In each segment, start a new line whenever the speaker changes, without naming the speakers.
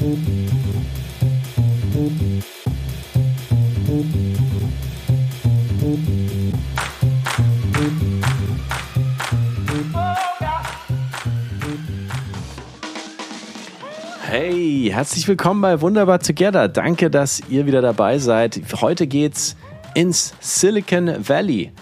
Hey, herzlich willkommen bei Wunderbar Together. Danke, dass ihr wieder dabei seid. Heute geht's ins Silicon Valley.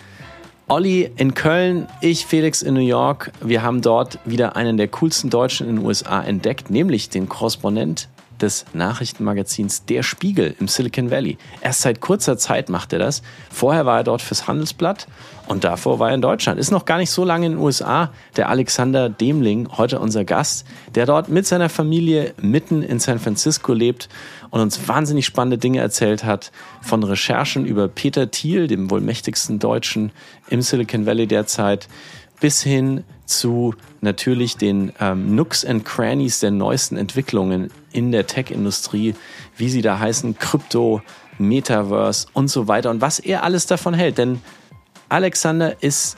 Olli in Köln, ich Felix in New York. Wir haben dort wieder einen der coolsten Deutschen in den USA entdeckt, nämlich den Korrespondent des Nachrichtenmagazins Der Spiegel im Silicon Valley. Erst seit kurzer Zeit macht er das. Vorher war er dort fürs Handelsblatt und davor war er in Deutschland. Ist noch gar nicht so lange in den USA. Der Alexander Demling, heute unser Gast, der dort mit seiner Familie mitten in San Francisco lebt und uns wahnsinnig spannende Dinge erzählt hat. Von Recherchen über Peter Thiel, dem wohl mächtigsten Deutschen im Silicon Valley derzeit, bis hin zu natürlich den ähm, Nooks and Crannies der neuesten Entwicklungen in der Tech-Industrie, wie sie da heißen, Krypto, Metaverse und so weiter und was er alles davon hält. Denn Alexander ist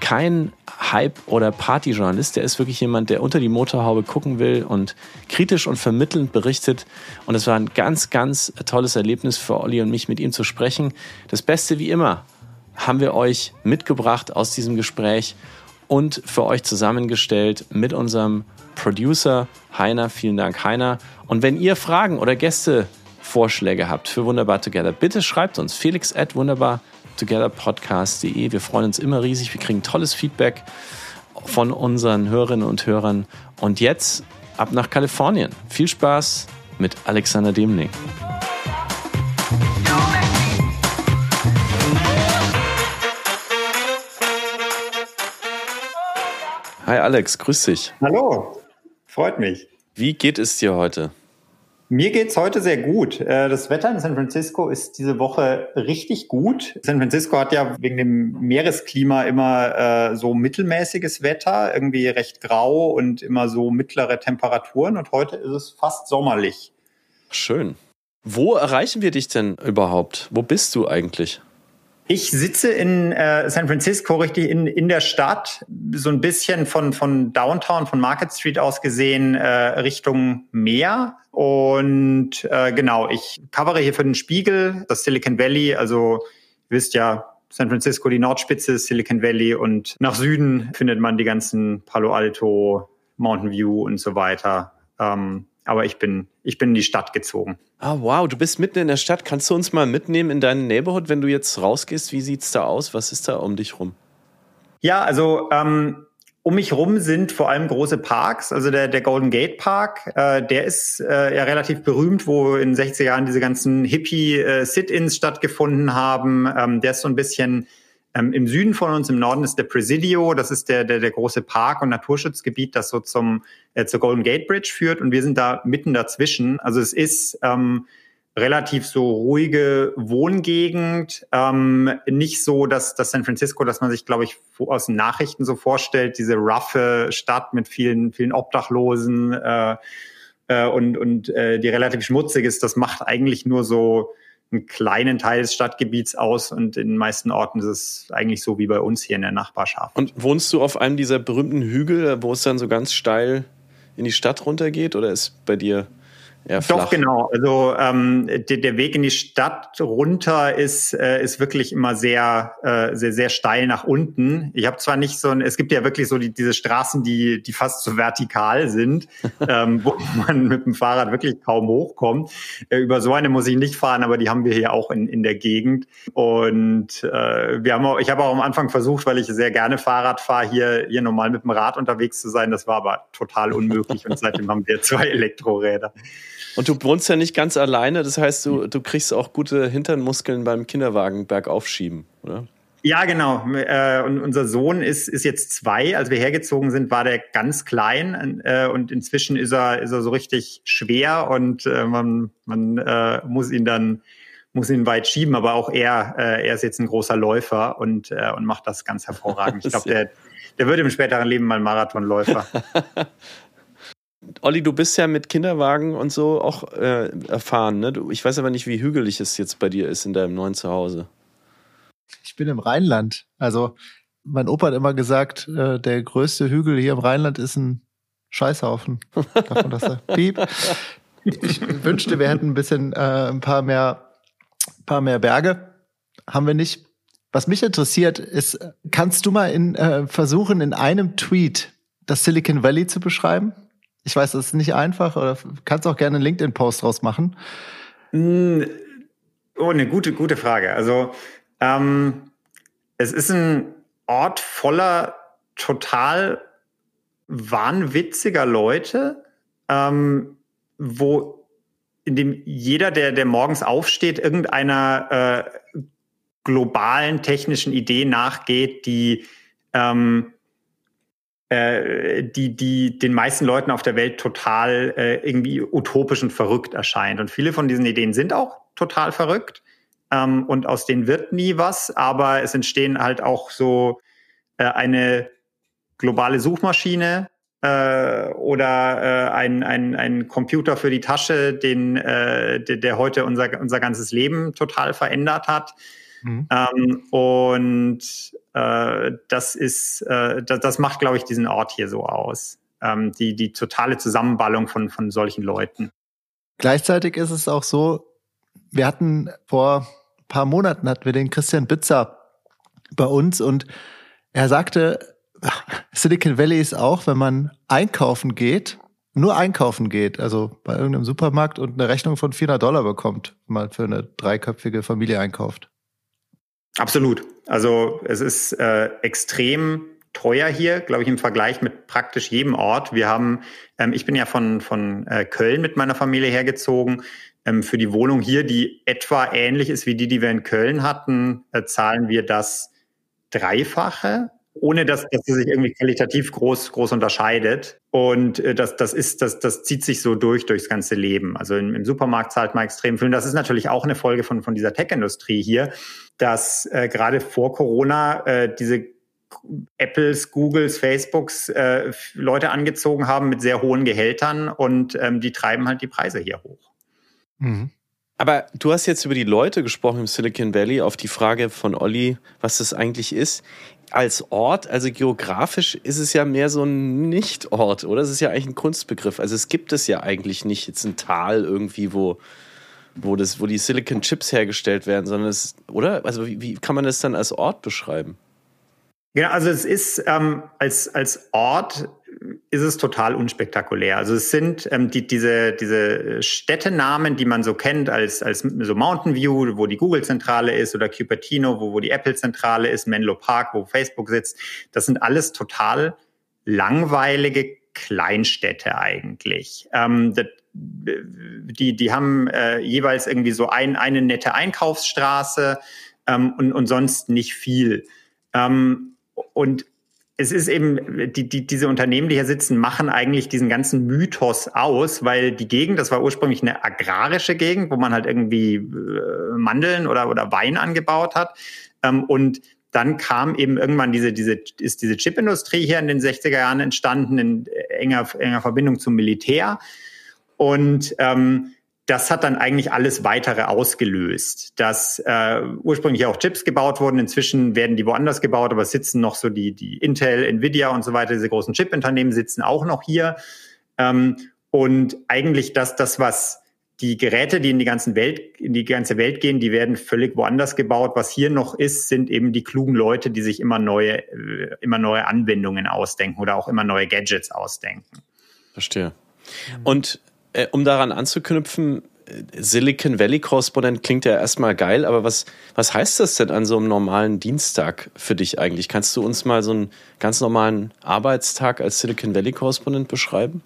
kein Hype- oder Partyjournalist, der ist wirklich jemand, der unter die Motorhaube gucken will und kritisch und vermittelnd berichtet. Und es war ein ganz, ganz tolles Erlebnis für Olli und mich, mit ihm zu sprechen. Das Beste wie immer haben wir euch mitgebracht aus diesem Gespräch und für euch zusammengestellt mit unserem Producer Heiner. Vielen Dank, Heiner. Und wenn ihr Fragen oder Gästevorschläge habt für Wunderbar Together, bitte schreibt uns felix at wunderbartogetherpodcast.de. Wir freuen uns immer riesig. Wir kriegen tolles Feedback von unseren Hörerinnen und Hörern. Und jetzt ab nach Kalifornien. Viel Spaß mit Alexander Demling. Hi Alex, grüß dich.
Hallo, freut mich.
Wie geht es dir heute?
Mir geht's heute sehr gut. Äh, das Wetter in San Francisco ist diese Woche richtig gut. San Francisco hat ja wegen dem Meeresklima immer äh, so mittelmäßiges Wetter, irgendwie recht grau und immer so mittlere Temperaturen. Und heute ist es fast sommerlich.
Schön. Wo erreichen wir dich denn überhaupt? Wo bist du eigentlich?
Ich sitze in äh, San Francisco, richtig in, in der Stadt, so ein bisschen von, von Downtown, von Market Street aus gesehen, äh, Richtung Meer. Und äh, genau, ich covere hier für den Spiegel das Silicon Valley. Also, ihr wisst ja, San Francisco, die Nordspitze, Silicon Valley und nach Süden findet man die ganzen Palo Alto, Mountain View und so weiter. Ähm, aber ich bin, ich bin in die Stadt gezogen.
Ah, wow, du bist mitten in der Stadt. Kannst du uns mal mitnehmen in deinen Neighborhood, wenn du jetzt rausgehst? Wie sieht's da aus? Was ist da um dich rum?
Ja, also ähm, um mich rum sind vor allem große Parks. Also der, der Golden Gate Park, äh, der ist äh, ja relativ berühmt, wo in 60er Jahren diese ganzen Hippie-Sit-ins äh, stattgefunden haben. Ähm, der ist so ein bisschen ähm, Im Süden von uns, im Norden ist der Presidio, das ist der, der, der große Park- und Naturschutzgebiet, das so zum, äh, zur Golden Gate Bridge führt. Und wir sind da mitten dazwischen. Also es ist ähm, relativ so ruhige Wohngegend, ähm, nicht so, dass, dass San Francisco, dass man sich, glaube ich, aus den Nachrichten so vorstellt, diese roughe Stadt mit vielen, vielen Obdachlosen äh, äh, und, und äh, die relativ schmutzig ist, das macht eigentlich nur so einen kleinen Teil des Stadtgebiets aus und in den meisten Orten ist es eigentlich so wie bei uns hier in der Nachbarschaft.
Und wohnst du auf einem dieser berühmten Hügel, wo es dann so ganz steil in die Stadt runtergeht oder ist bei dir eher flach.
Doch, genau. Also ähm, der, der Weg in die Stadt runter ist, äh, ist wirklich immer sehr, äh, sehr, sehr steil nach unten. Ich habe zwar nicht so ein, es gibt ja wirklich so die, diese Straßen, die, die fast so vertikal sind, ähm, wo man mit dem Fahrrad wirklich kaum hochkommt. Äh, über so eine muss ich nicht fahren, aber die haben wir hier auch in, in der Gegend. Und äh, wir haben auch, ich habe auch am Anfang versucht, weil ich sehr gerne Fahrrad fahre, hier, hier normal mit dem Rad unterwegs zu sein. Das war aber total unmöglich und seitdem haben wir zwei Elektroräder.
Und du wohnst ja nicht ganz alleine, das heißt, du, du kriegst auch gute Hinternmuskeln beim Kinderwagen bergauf schieben, oder?
Ja, genau. Äh, und unser Sohn ist, ist jetzt zwei. Als wir hergezogen sind, war der ganz klein äh, und inzwischen ist er, ist er so richtig schwer und äh, man, man muss ihn dann muss ihn weit schieben, aber auch er, er ist jetzt ein großer Läufer und, und macht das ganz hervorragend. Ich glaube, der, der wird im späteren Leben mal Marathonläufer.
Olli, du bist ja mit Kinderwagen und so auch äh, erfahren. Ne? Du, ich weiß aber nicht, wie hügelig es jetzt bei dir ist in deinem neuen Zuhause.
Ich bin im Rheinland. Also mein Opa hat immer gesagt, äh, der größte Hügel hier im Rheinland ist ein Scheißhaufen. Darf man das? Piep. ich wünschte, wir hätten ein bisschen äh, ein paar mehr, paar mehr Berge. Haben wir nicht. Was mich interessiert, ist, kannst du mal in, äh, versuchen, in einem Tweet das Silicon Valley zu beschreiben? Ich weiß, das ist nicht einfach, oder kannst auch gerne einen LinkedIn-Post draus machen.
Mm, oh, eine gute, gute Frage. Also ähm, es ist ein Ort voller total wahnwitziger Leute, ähm, wo in dem jeder, der, der morgens aufsteht, irgendeiner äh, globalen technischen Idee nachgeht, die ähm, äh, die, die den meisten Leuten auf der Welt total äh, irgendwie utopisch und verrückt erscheint. Und viele von diesen Ideen sind auch total verrückt. Ähm, und aus denen wird nie was, aber es entstehen halt auch so äh, eine globale Suchmaschine äh, oder äh, ein, ein, ein Computer für die Tasche, den, äh, der, der heute unser, unser ganzes Leben total verändert hat. Mhm. Ähm, und äh, das ist, äh, das, das macht, glaube ich, diesen Ort hier so aus. Ähm, die, die totale Zusammenballung von, von solchen Leuten.
Gleichzeitig ist es auch so, wir hatten vor ein paar Monaten hatten wir den Christian Bitzer bei uns und er sagte, Silicon Valley ist auch, wenn man einkaufen geht, nur einkaufen geht, also bei irgendeinem Supermarkt und eine Rechnung von 400 Dollar bekommt, wenn man für eine dreiköpfige Familie einkauft.
Absolut. Also es ist äh, extrem teuer hier, glaube ich, im Vergleich mit praktisch jedem Ort. Wir haben, ähm, ich bin ja von, von äh, Köln mit meiner Familie hergezogen. Ähm, für die Wohnung hier, die etwa ähnlich ist wie die, die wir in Köln hatten, äh, zahlen wir das Dreifache ohne dass, dass sie sich irgendwie qualitativ groß, groß unterscheidet. Und äh, das, das ist, das, das zieht sich so durch durchs ganze Leben. Also im, im Supermarkt zahlt man extrem viel. Und das ist natürlich auch eine Folge von, von dieser Tech-Industrie hier, dass äh, gerade vor Corona äh, diese Apples, Googles, Facebooks äh, Leute angezogen haben mit sehr hohen Gehältern und ähm, die treiben halt die Preise hier hoch.
Mhm. Aber du hast jetzt über die Leute gesprochen im Silicon Valley auf die Frage von Olli, was das eigentlich ist als Ort, also geografisch ist es ja mehr so ein Nicht-Ort, oder? Es ist ja eigentlich ein Kunstbegriff. Also es gibt es ja eigentlich nicht jetzt ein Tal irgendwie, wo, wo, das, wo die Silicon Chips hergestellt werden, sondern es, oder? Also wie, wie kann man das dann als Ort beschreiben?
Ja, also es ist ähm, als, als Ort ist es total unspektakulär. Also es sind ähm, die, diese, diese Städtenamen, die man so kennt als, als so Mountain View, wo die Google-Zentrale ist, oder Cupertino, wo, wo die Apple-Zentrale ist, Menlo Park, wo Facebook sitzt. Das sind alles total langweilige Kleinstädte eigentlich. Ähm, das, die, die haben äh, jeweils irgendwie so ein, eine nette Einkaufsstraße ähm, und, und sonst nicht viel. Ähm, und es ist eben, die, die, diese Unternehmen, die hier sitzen, machen eigentlich diesen ganzen Mythos aus, weil die Gegend, das war ursprünglich eine agrarische Gegend, wo man halt irgendwie äh, Mandeln oder, oder Wein angebaut hat. Ähm, und dann kam eben irgendwann diese, diese, ist diese Chipindustrie hier in den 60er Jahren entstanden, in enger, enger Verbindung zum Militär. Und ähm, das hat dann eigentlich alles weitere ausgelöst, dass äh, ursprünglich auch Chips gebaut wurden. Inzwischen werden die woanders gebaut, aber sitzen noch so die, die Intel, Nvidia und so weiter, diese großen Chip-Unternehmen sitzen auch noch hier. Ähm, und eigentlich das, das, was die Geräte, die in die ganzen Welt, in die ganze Welt gehen, die werden völlig woanders gebaut. Was hier noch ist, sind eben die klugen Leute, die sich immer neue, äh, immer neue Anwendungen ausdenken oder auch immer neue Gadgets ausdenken.
Verstehe. Und äh, um daran anzuknüpfen, Silicon Valley Korrespondent klingt ja erstmal geil, aber was, was heißt das denn an so einem normalen Dienstag für dich eigentlich? Kannst du uns mal so einen ganz normalen Arbeitstag als Silicon Valley Korrespondent beschreiben?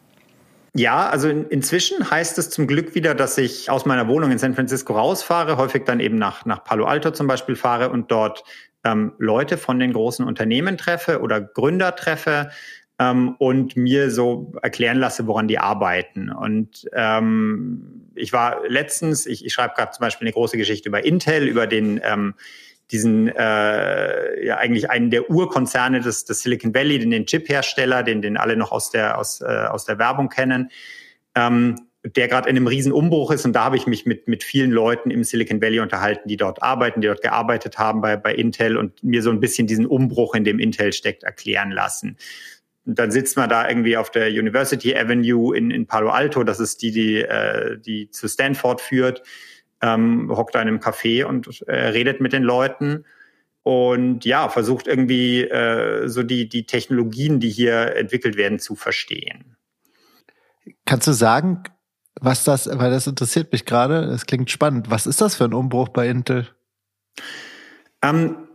Ja, also in, inzwischen heißt es zum Glück wieder, dass ich aus meiner Wohnung in San Francisco rausfahre, häufig dann eben nach, nach Palo Alto zum Beispiel fahre und dort ähm, Leute von den großen Unternehmen treffe oder Gründer treffe, ähm, und mir so erklären lasse, woran die arbeiten. Und ähm, ich war letztens, ich, ich schreibe gerade zum Beispiel eine große Geschichte über Intel, über den ähm, diesen äh, ja eigentlich einen der Urkonzerne des, des Silicon Valley, den, den Chip-Hersteller, den, den alle noch aus der, aus, äh, aus der Werbung kennen, ähm, der gerade in einem riesen Umbruch ist. Und da habe ich mich mit, mit vielen Leuten im Silicon Valley unterhalten, die dort arbeiten, die dort gearbeitet haben bei, bei Intel und mir so ein bisschen diesen Umbruch, in dem Intel steckt, erklären lassen. Dann sitzt man da irgendwie auf der University Avenue in, in Palo Alto, das ist die, die, äh, die zu Stanford führt, ähm, hockt da in einem Café und äh, redet mit den Leuten und ja, versucht irgendwie äh, so die, die Technologien, die hier entwickelt werden, zu verstehen.
Kannst du sagen, was das, weil das interessiert mich gerade, das klingt spannend, was ist das für ein Umbruch bei Intel?
Ähm,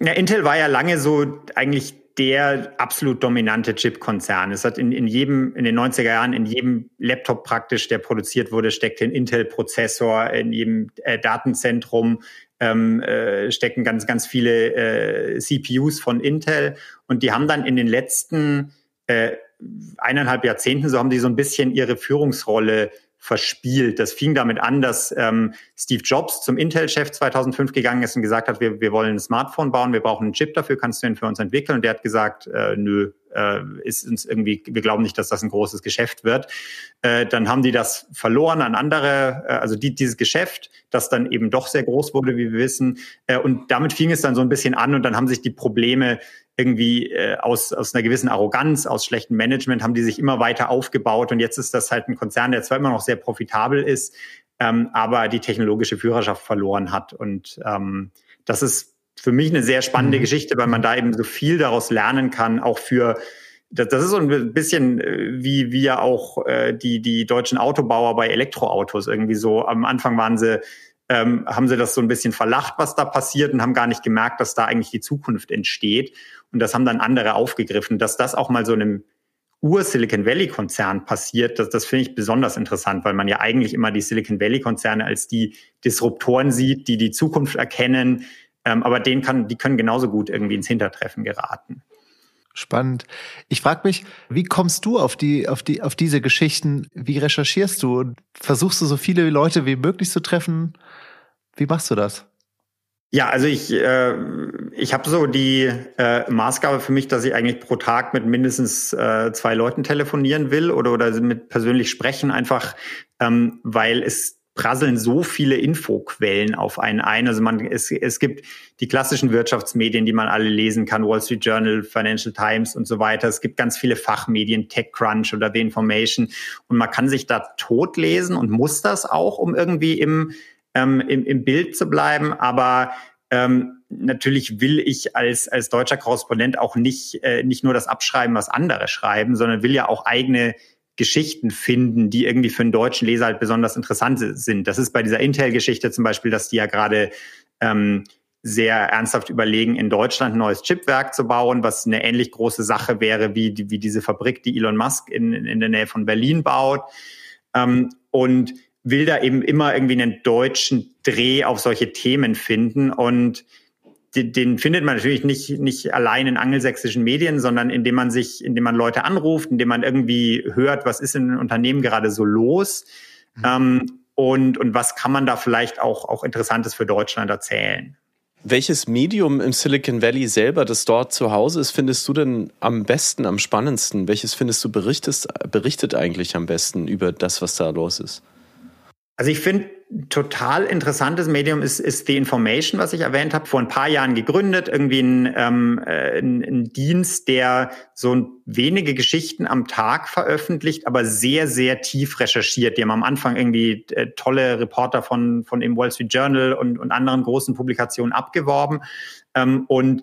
ja, Intel war ja lange so eigentlich der absolut dominante Chip-Konzern. Es hat in, in jedem, in den 90er Jahren, in jedem Laptop praktisch, der produziert wurde, steckt ein Intel-Prozessor, in jedem äh, Datenzentrum ähm, äh, stecken ganz, ganz viele äh, CPUs von Intel. Und die haben dann in den letzten äh, eineinhalb Jahrzehnten, so haben die so ein bisschen ihre Führungsrolle verspielt. Das fing damit an, dass ähm, Steve Jobs zum Intel-Chef 2005 gegangen ist und gesagt hat, wir, wir wollen ein Smartphone bauen, wir brauchen einen Chip dafür, kannst du den für uns entwickeln? Und der hat gesagt, äh, nö, äh, ist uns irgendwie, wir glauben nicht, dass das ein großes Geschäft wird. Äh, dann haben die das verloren an andere, äh, also die, dieses Geschäft, das dann eben doch sehr groß wurde, wie wir wissen. Äh, und damit fing es dann so ein bisschen an und dann haben sich die Probleme irgendwie äh, aus, aus einer gewissen Arroganz, aus schlechtem Management haben die sich immer weiter aufgebaut und jetzt ist das halt ein Konzern, der zwar immer noch sehr profitabel ist, ähm, aber die technologische Führerschaft verloren hat. Und ähm, das ist für mich eine sehr spannende mhm. Geschichte, weil man da eben so viel daraus lernen kann, auch für das, das ist so ein bisschen äh, wie, wie ja auch äh, die, die deutschen Autobauer bei Elektroautos irgendwie so. Am Anfang waren sie ähm, haben sie das so ein bisschen verlacht, was da passiert und haben gar nicht gemerkt, dass da eigentlich die Zukunft entsteht. Und das haben dann andere aufgegriffen. Dass das auch mal so einem Ur-Silicon Valley-Konzern passiert, das, das finde ich besonders interessant, weil man ja eigentlich immer die Silicon Valley-Konzerne als die Disruptoren sieht, die die Zukunft erkennen. Ähm, aber denen kann, die können genauso gut irgendwie ins Hintertreffen geraten.
Spannend. Ich frage mich, wie kommst du auf die, auf die, auf diese Geschichten? Wie recherchierst du? Versuchst du so viele Leute wie möglich zu treffen? Wie machst du das?
Ja, also ich, äh, ich habe so die äh, Maßgabe für mich, dass ich eigentlich pro Tag mit mindestens äh, zwei Leuten telefonieren will oder, oder mit persönlich sprechen, einfach ähm, weil es prasseln so viele Infoquellen auf einen ein. Also man, es, es gibt die klassischen Wirtschaftsmedien, die man alle lesen kann, Wall Street Journal, Financial Times und so weiter. Es gibt ganz viele Fachmedien, TechCrunch oder The Information. Und man kann sich da totlesen und muss das auch, um irgendwie im ähm, im, im Bild zu bleiben. Aber ähm, natürlich will ich als, als deutscher Korrespondent auch nicht, äh, nicht nur das abschreiben, was andere schreiben, sondern will ja auch eigene Geschichten finden, die irgendwie für einen deutschen Leser halt besonders interessant sind. Das ist bei dieser Intel-Geschichte zum Beispiel, dass die ja gerade ähm, sehr ernsthaft überlegen, in Deutschland ein neues Chipwerk zu bauen, was eine ähnlich große Sache wäre wie, wie diese Fabrik, die Elon Musk in, in der Nähe von Berlin baut. Ähm, und will da eben immer irgendwie einen deutschen Dreh auf solche Themen finden und den, den findet man natürlich nicht, nicht allein in angelsächsischen Medien, sondern indem man sich, indem man Leute anruft, indem man irgendwie hört, was ist in einem Unternehmen gerade so los mhm. ähm, und, und was kann man da vielleicht auch, auch Interessantes für Deutschland erzählen.
Welches Medium im Silicon Valley selber, das dort zu Hause ist, findest du denn am besten, am spannendsten? Welches findest du berichtest, berichtet eigentlich am besten über das, was da los ist?
Also ich finde, total interessantes Medium ist, ist The Information, was ich erwähnt habe, vor ein paar Jahren gegründet, irgendwie ein, ähm, äh, ein, ein Dienst, der so wenige Geschichten am Tag veröffentlicht, aber sehr, sehr tief recherchiert. Die haben am Anfang irgendwie äh, tolle Reporter von, von dem Wall Street Journal und, und anderen großen Publikationen abgeworben ähm, und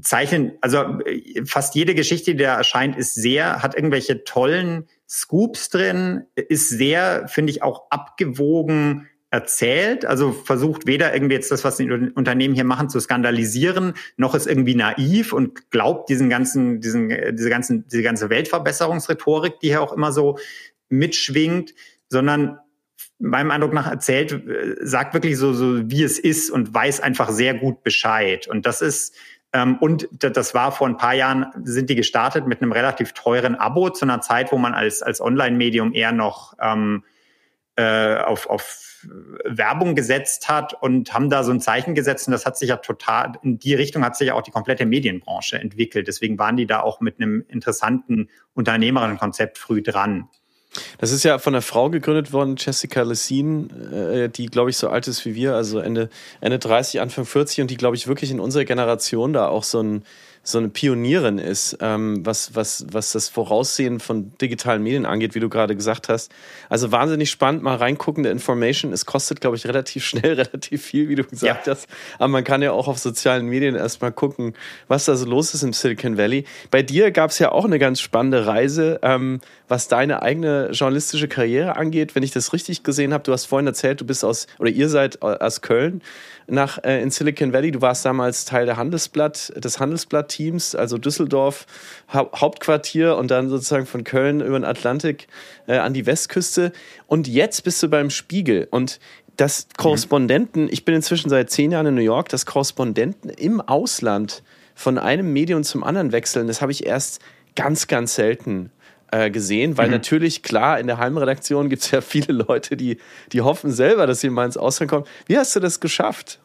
zeichnen, also äh, fast jede Geschichte, die da erscheint, ist sehr, hat irgendwelche tollen Scoops drin, ist sehr, finde ich, auch abgewogen erzählt, also versucht weder irgendwie jetzt das, was die Unternehmen hier machen, zu skandalisieren, noch ist irgendwie naiv und glaubt diesen ganzen, diesen, diese ganzen, diese ganze Weltverbesserungsrhetorik, die hier auch immer so mitschwingt, sondern meinem Eindruck nach erzählt, sagt wirklich so, so wie es ist und weiß einfach sehr gut Bescheid. Und das ist und das war vor ein paar Jahren, sind die gestartet mit einem relativ teuren Abo zu einer Zeit, wo man als, als Online-Medium eher noch ähm, äh, auf, auf Werbung gesetzt hat und haben da so ein Zeichen gesetzt. Und das hat sich ja total, in die Richtung hat sich ja auch die komplette Medienbranche entwickelt. Deswegen waren die da auch mit einem interessanten unternehmerischen Konzept früh dran.
Das ist ja von einer Frau gegründet worden, Jessica Lessine, äh, die, glaube ich, so alt ist wie wir, also Ende, Ende 30, Anfang 40 und die, glaube ich, wirklich in unserer Generation da auch so ein, so eine Pionierin ist, ähm, was, was, was das Voraussehen von digitalen Medien angeht, wie du gerade gesagt hast. Also wahnsinnig spannend, mal reingucken, der Information. Es kostet, glaube ich, relativ schnell, relativ viel, wie du gesagt ja. hast. Aber man kann ja auch auf sozialen Medien erstmal gucken, was da so los ist im Silicon Valley. Bei dir gab es ja auch eine ganz spannende Reise, ähm, was deine eigene journalistische Karriere angeht. Wenn ich das richtig gesehen habe, du hast vorhin erzählt, du bist aus, oder ihr seid aus Köln nach äh, in Silicon Valley. Du warst damals Teil der Handelsblatt, des Handelsblatt-Teams, also Düsseldorf ha Hauptquartier und dann sozusagen von Köln über den Atlantik äh, an die Westküste. Und jetzt bist du beim Spiegel und das Korrespondenten, ich bin inzwischen seit zehn Jahren in New York, dass Korrespondenten im Ausland von einem Medium zum anderen wechseln, das habe ich erst ganz, ganz selten äh, gesehen, weil mhm. natürlich, klar, in der Heimredaktion gibt es ja viele Leute, die, die hoffen selber, dass sie mal ins Ausland kommen. Wie hast du das geschafft?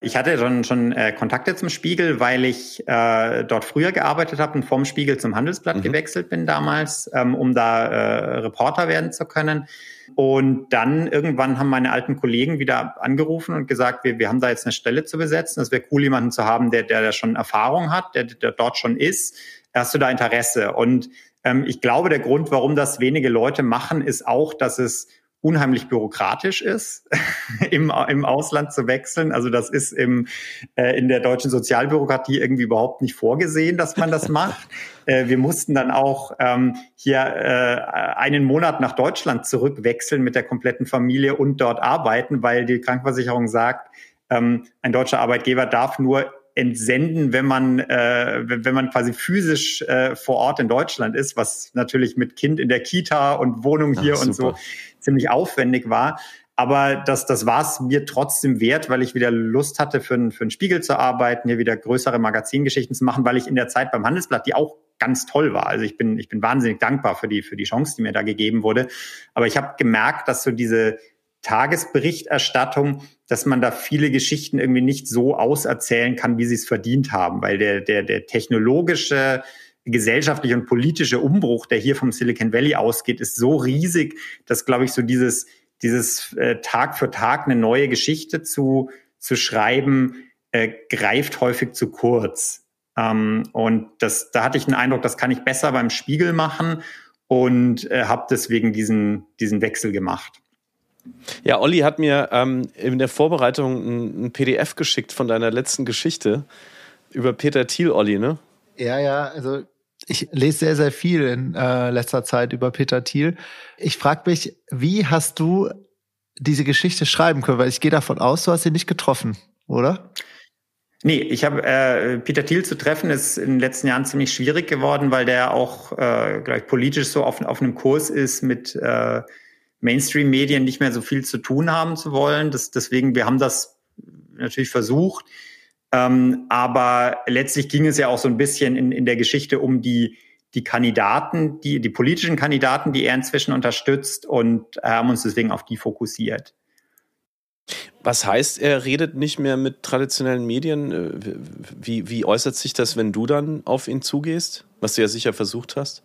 Ich hatte schon, schon äh, Kontakte zum Spiegel, weil ich äh, dort früher gearbeitet habe und vom Spiegel zum Handelsblatt mhm. gewechselt bin damals, ähm, um da äh, Reporter werden zu können. Und dann irgendwann haben meine alten Kollegen wieder angerufen und gesagt, wir, wir haben da jetzt eine Stelle zu besetzen. Es wäre cool, jemanden zu haben, der, der, der schon Erfahrung hat, der, der dort schon ist. Hast du da Interesse? Und ähm, ich glaube, der Grund, warum das wenige Leute machen, ist auch, dass es unheimlich bürokratisch ist, im, im Ausland zu wechseln. Also das ist im, äh, in der deutschen Sozialbürokratie irgendwie überhaupt nicht vorgesehen, dass man das macht. äh, wir mussten dann auch ähm, hier äh, einen Monat nach Deutschland zurückwechseln mit der kompletten Familie und dort arbeiten, weil die Krankenversicherung sagt, ähm, ein deutscher Arbeitgeber darf nur entsenden, wenn man, äh, wenn man quasi physisch äh, vor Ort in Deutschland ist, was natürlich mit Kind in der Kita und Wohnung hier Ach, und so ziemlich aufwendig war. Aber das, das war es mir trotzdem wert, weil ich wieder Lust hatte, für, für einen Spiegel zu arbeiten, hier wieder größere Magazingeschichten zu machen, weil ich in der Zeit beim Handelsblatt, die auch ganz toll war. Also ich bin, ich bin wahnsinnig dankbar für die, für die Chance, die mir da gegeben wurde. Aber ich habe gemerkt, dass so diese Tagesberichterstattung, dass man da viele Geschichten irgendwie nicht so auserzählen kann, wie sie es verdient haben, weil der, der, der technologische, gesellschaftliche und politische Umbruch, der hier vom Silicon Valley ausgeht, ist so riesig, dass, glaube ich, so dieses, dieses äh, Tag für Tag eine neue Geschichte zu, zu schreiben, äh, greift häufig zu kurz. Ähm, und das, da hatte ich den Eindruck, das kann ich besser beim Spiegel machen und äh, habe deswegen diesen, diesen Wechsel gemacht.
Ja, Olli hat mir ähm, in der Vorbereitung ein, ein, PDF geschickt von deiner letzten Geschichte über Peter Thiel, Olli, ne?
Ja, ja, also ich lese sehr, sehr viel in äh, letzter Zeit über Peter Thiel. Ich frage mich, wie hast du diese Geschichte schreiben können? Weil ich gehe davon aus, du hast sie nicht getroffen, oder?
Nee, ich habe äh, Peter Thiel zu treffen, ist in den letzten Jahren ziemlich schwierig geworden, weil der auch äh, gleich politisch so auf, auf einem Kurs ist mit äh, Mainstream-Medien nicht mehr so viel zu tun haben zu wollen. Das, deswegen, wir haben das natürlich versucht. Ähm, aber letztlich ging es ja auch so ein bisschen in, in der Geschichte um die, die Kandidaten, die, die politischen Kandidaten, die er inzwischen unterstützt und haben uns deswegen auf die fokussiert.
Was heißt, er redet nicht mehr mit traditionellen Medien? Äh, wie, wie äußert sich das, wenn du dann auf ihn zugehst? Was du ja sicher versucht hast?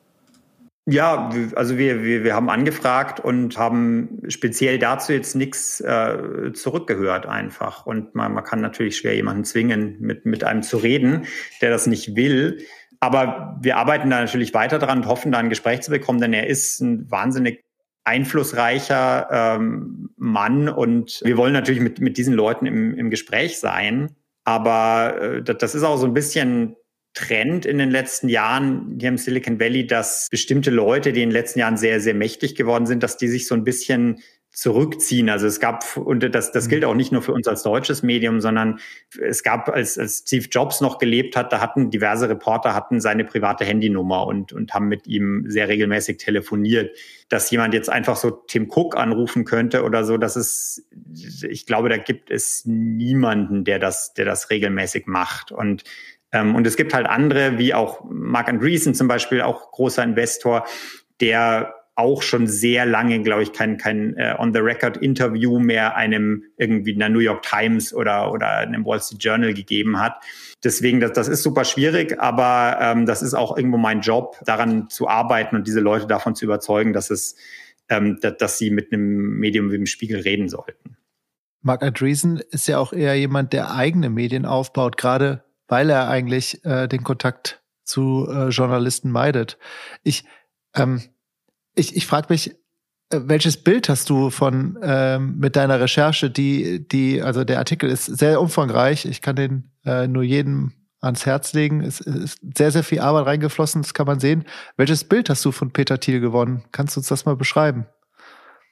Ja, also wir, wir, wir haben angefragt und haben speziell dazu jetzt nichts äh, zurückgehört einfach. Und man, man kann natürlich schwer jemanden zwingen, mit, mit einem zu reden, der das nicht will. Aber wir arbeiten da natürlich weiter dran und hoffen, da ein Gespräch zu bekommen, denn er ist ein wahnsinnig einflussreicher ähm, Mann und wir wollen natürlich mit, mit diesen Leuten im, im Gespräch sein. Aber äh, das ist auch so ein bisschen Trend in den letzten Jahren hier im Silicon Valley, dass bestimmte Leute, die in den letzten Jahren sehr, sehr mächtig geworden sind, dass die sich so ein bisschen zurückziehen. Also es gab, und das, das gilt auch nicht nur für uns als deutsches Medium, sondern es gab, als, als Steve Jobs noch gelebt hat, da hatten diverse Reporter hatten seine private Handynummer und, und haben mit ihm sehr regelmäßig telefoniert. Dass jemand jetzt einfach so Tim Cook anrufen könnte oder so, das ist, ich glaube, da gibt es niemanden, der das, der das regelmäßig macht. Und ähm, und es gibt halt andere, wie auch Mark Andreessen zum Beispiel, auch großer Investor, der auch schon sehr lange, glaube ich, kein, kein äh, On-the-Record-Interview mehr einem irgendwie einer New York Times oder, oder einem Wall Street Journal gegeben hat. Deswegen, das, das ist super schwierig, aber ähm, das ist auch irgendwo mein Job, daran zu arbeiten und diese Leute davon zu überzeugen, dass es, ähm, dass, dass sie mit einem Medium wie dem Spiegel reden sollten.
Mark Andreessen ist ja auch eher jemand, der eigene Medien aufbaut, gerade weil er eigentlich äh, den Kontakt zu äh, Journalisten meidet. Ich, ähm, ich, ich frage mich, äh, welches Bild hast du von ähm, mit deiner Recherche? Die, die, also der Artikel ist sehr umfangreich. Ich kann den äh, nur jedem ans Herz legen. Es ist sehr, sehr viel Arbeit reingeflossen, das kann man sehen. Welches Bild hast du von Peter Thiel gewonnen? Kannst du uns das mal beschreiben?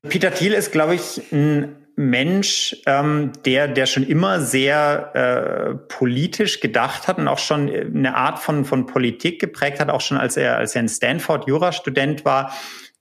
Peter Thiel ist, glaube ich, ein Mensch, ähm, der, der schon immer sehr äh, politisch gedacht hat und auch schon eine Art von, von Politik geprägt hat, auch schon als er, als er ein Stanford-Jurastudent war,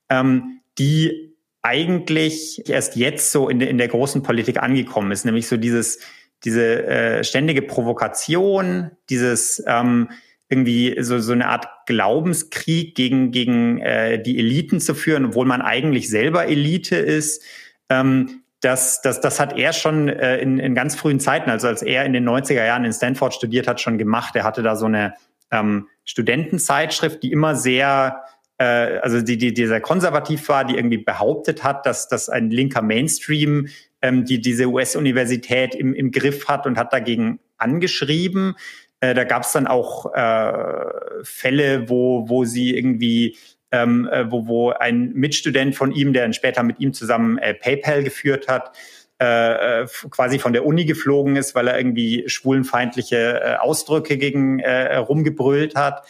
ähm, die eigentlich erst jetzt so in, de, in der großen Politik angekommen ist, nämlich so dieses, diese äh, ständige Provokation, dieses ähm, irgendwie so, so eine Art Glaubenskrieg gegen, gegen äh, die Eliten zu führen, obwohl man eigentlich selber Elite ist. Ähm, das, das, das hat er schon äh, in, in ganz frühen Zeiten, also als er in den 90er Jahren in Stanford studiert hat, schon gemacht. Er hatte da so eine ähm, Studentenzeitschrift, die immer sehr äh, also die, die, die sehr konservativ war, die irgendwie behauptet hat, dass, dass ein linker Mainstream ähm, die diese US-Universität im, im Griff hat und hat dagegen angeschrieben. Äh, da gab es dann auch äh, Fälle, wo, wo sie irgendwie ähm, äh, wo, wo ein Mitstudent von ihm, der dann später mit ihm zusammen äh, PayPal geführt hat, äh, äh quasi von der Uni geflogen ist, weil er irgendwie schwulenfeindliche äh, Ausdrücke gegen äh, rumgebrüllt hat.